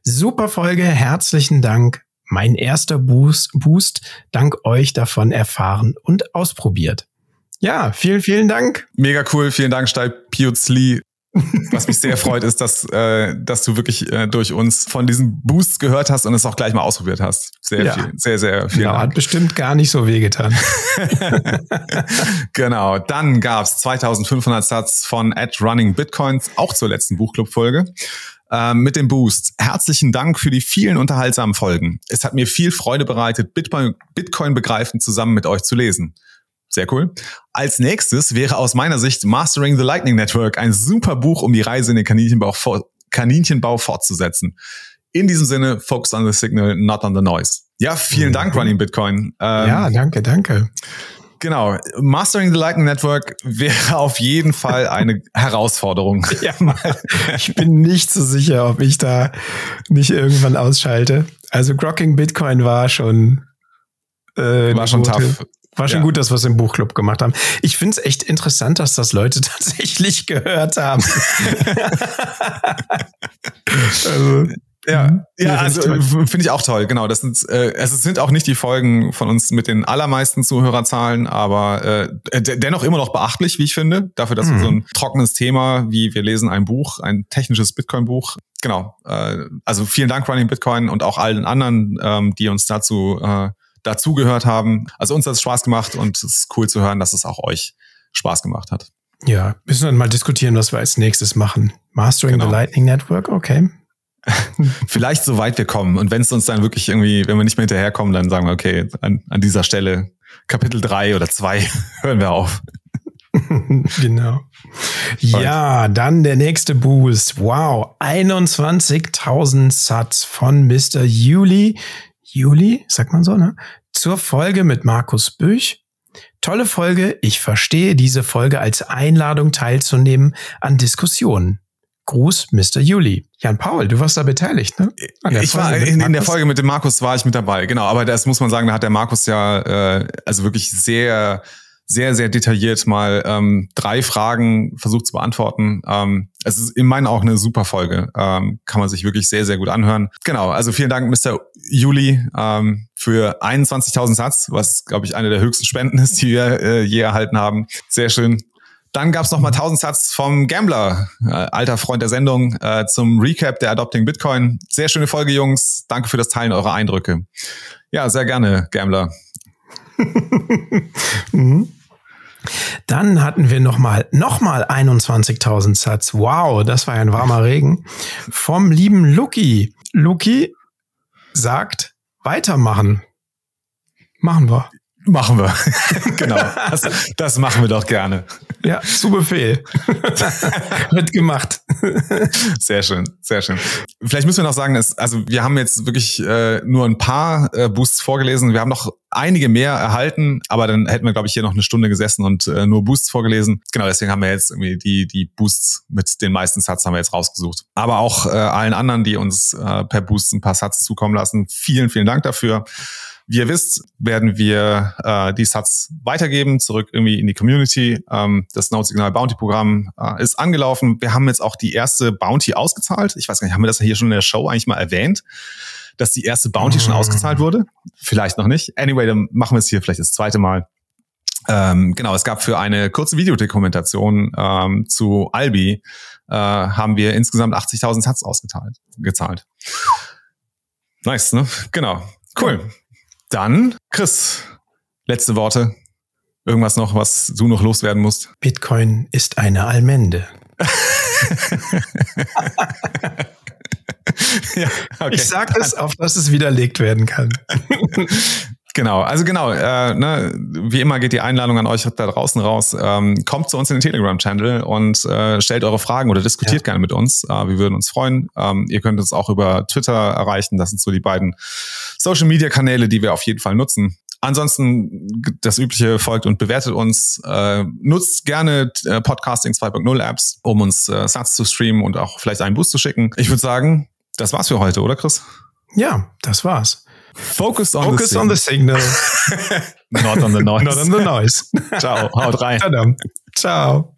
Super Folge, herzlichen Dank. Mein erster Boost, Boost, dank euch davon erfahren und ausprobiert. Ja, vielen, vielen Dank. Mega cool. Vielen Dank, Steib Piuzli. Was mich sehr freut, ist, dass, äh, dass du wirklich äh, durch uns von diesen Boosts gehört hast und es auch gleich mal ausprobiert hast. Sehr ja. viel, sehr, sehr viel. Genau, Dank. hat bestimmt gar nicht so wehgetan. genau, dann gab's 2500 Satz von Ad Running Bitcoins, auch zur letzten Buchclub-Folge ähm, mit dem Boost. Herzlichen Dank für die vielen unterhaltsamen Folgen. Es hat mir viel Freude bereitet, Bitcoin, Bitcoin begreifen zusammen mit euch zu lesen. Sehr cool. Als nächstes wäre aus meiner Sicht Mastering the Lightning Network ein super Buch, um die Reise in den Kaninchenbau, Kaninchenbau fortzusetzen. In diesem Sinne, focus on the signal, not on the noise. Ja, vielen mhm. Dank, Running Bitcoin. Ähm, ja, danke, danke. Genau. Mastering the Lightning Network wäre auf jeden Fall eine Herausforderung. Ja, ich bin nicht so sicher, ob ich da nicht irgendwann ausschalte. Also Grocking Bitcoin war schon äh, war schon tough. War schon ja. gut, dass wir es im Buchclub gemacht haben. Ich finde es echt interessant, dass das Leute tatsächlich gehört haben. also, ja, mhm. ja, also finde ich auch toll. Genau, das sind äh, es sind auch nicht die Folgen von uns mit den allermeisten Zuhörerzahlen, aber äh, dennoch immer noch beachtlich, wie ich finde, dafür, dass mhm. wir so ein trockenes Thema wie wir lesen ein Buch, ein technisches Bitcoin-Buch. Genau, äh, also vielen Dank Running Bitcoin und auch allen anderen, ähm, die uns dazu äh, dazugehört haben. Also uns hat es Spaß gemacht und es ist cool zu hören, dass es auch euch Spaß gemacht hat. Ja, müssen wir mal diskutieren, was wir als nächstes machen. Mastering genau. the Lightning Network, okay. Vielleicht so weit wir kommen. Und wenn es uns dann wirklich irgendwie, wenn wir nicht mehr hinterherkommen, dann sagen wir, okay, an, an dieser Stelle Kapitel drei oder zwei hören wir auf. genau. Ja, dann der nächste Boost. Wow, 21.000 Satz von Mr. Juli. Juli, sagt man so, ne? Zur Folge mit Markus Büch. Tolle Folge. Ich verstehe diese Folge als Einladung teilzunehmen an Diskussionen. Gruß, Mr. Juli. Jan Paul, du warst da beteiligt, ne? ich Folge war in, in, der Folge mit dem Markus war ich mit dabei, genau. Aber das muss man sagen, da hat der Markus ja äh, also wirklich sehr sehr, sehr detailliert mal ähm, drei Fragen versucht zu beantworten. Ähm, es ist in meinen auch eine super Folge. Ähm, kann man sich wirklich sehr, sehr gut anhören. Genau, also vielen Dank, Mr. Juli, ähm, für 21.000 Satz, was, glaube ich, eine der höchsten Spenden ist, die wir äh, je erhalten haben. Sehr schön. Dann gab es nochmal 1000 Satz vom Gambler, äh, alter Freund der Sendung, äh, zum Recap der Adopting Bitcoin. Sehr schöne Folge, Jungs. Danke für das Teilen eurer Eindrücke. Ja, sehr gerne, Gambler. mhm. Dann hatten wir nochmal noch mal 21.000 Satz. Wow, das war ein warmer Regen. Vom lieben Luki. Luki sagt, weitermachen. Machen wir. Machen wir. genau. Das, das, machen wir doch gerne. Ja, zu Befehl. Wird gemacht. sehr schön, sehr schön. Vielleicht müssen wir noch sagen, dass, also wir haben jetzt wirklich äh, nur ein paar äh, Boosts vorgelesen. Wir haben noch einige mehr erhalten, aber dann hätten wir, glaube ich, hier noch eine Stunde gesessen und äh, nur Boosts vorgelesen. Genau, deswegen haben wir jetzt irgendwie die, die Boosts mit den meisten Satz haben wir jetzt rausgesucht. Aber auch äh, allen anderen, die uns äh, per Boost ein paar Satz zukommen lassen, vielen, vielen Dank dafür. Wie ihr wisst, werden wir äh, die Sats weitergeben, zurück irgendwie in die Community. Ähm, das Node Signal Bounty Programm äh, ist angelaufen. Wir haben jetzt auch die erste Bounty ausgezahlt. Ich weiß gar nicht, haben wir das hier schon in der Show eigentlich mal erwähnt? dass die erste Bounty mhm. schon ausgezahlt wurde. Vielleicht noch nicht. Anyway, dann machen wir es hier vielleicht das zweite Mal. Ähm, genau, es gab für eine kurze Videodokumentation ähm, zu Albi, äh, haben wir insgesamt 80.000 Sats ausgezahlt. Gezahlt. Nice, ne? Genau. Cool. Dann, Chris, letzte Worte. Irgendwas noch, was du noch loswerden musst? Bitcoin ist eine Allmende. ja, okay. Ich sage es, auf dass es widerlegt werden kann. Genau, also genau, äh, ne, wie immer geht die Einladung an euch da draußen raus. Ähm, kommt zu uns in den Telegram-Channel und äh, stellt eure Fragen oder diskutiert ja. gerne mit uns. Äh, wir würden uns freuen. Ähm, ihr könnt uns auch über Twitter erreichen. Das sind so die beiden Social-Media-Kanäle, die wir auf jeden Fall nutzen. Ansonsten das übliche folgt und bewertet uns. Äh, nutzt gerne äh, Podcasting 2.0 Apps, um uns äh, Satz zu streamen und auch vielleicht einen Boost zu schicken. Ich würde sagen, das war's für heute, oder Chris? Ja, das war's. Focus on Focus the on the signal. Not on the noise. Not on the noise. Ciao, haut rein. Ciao.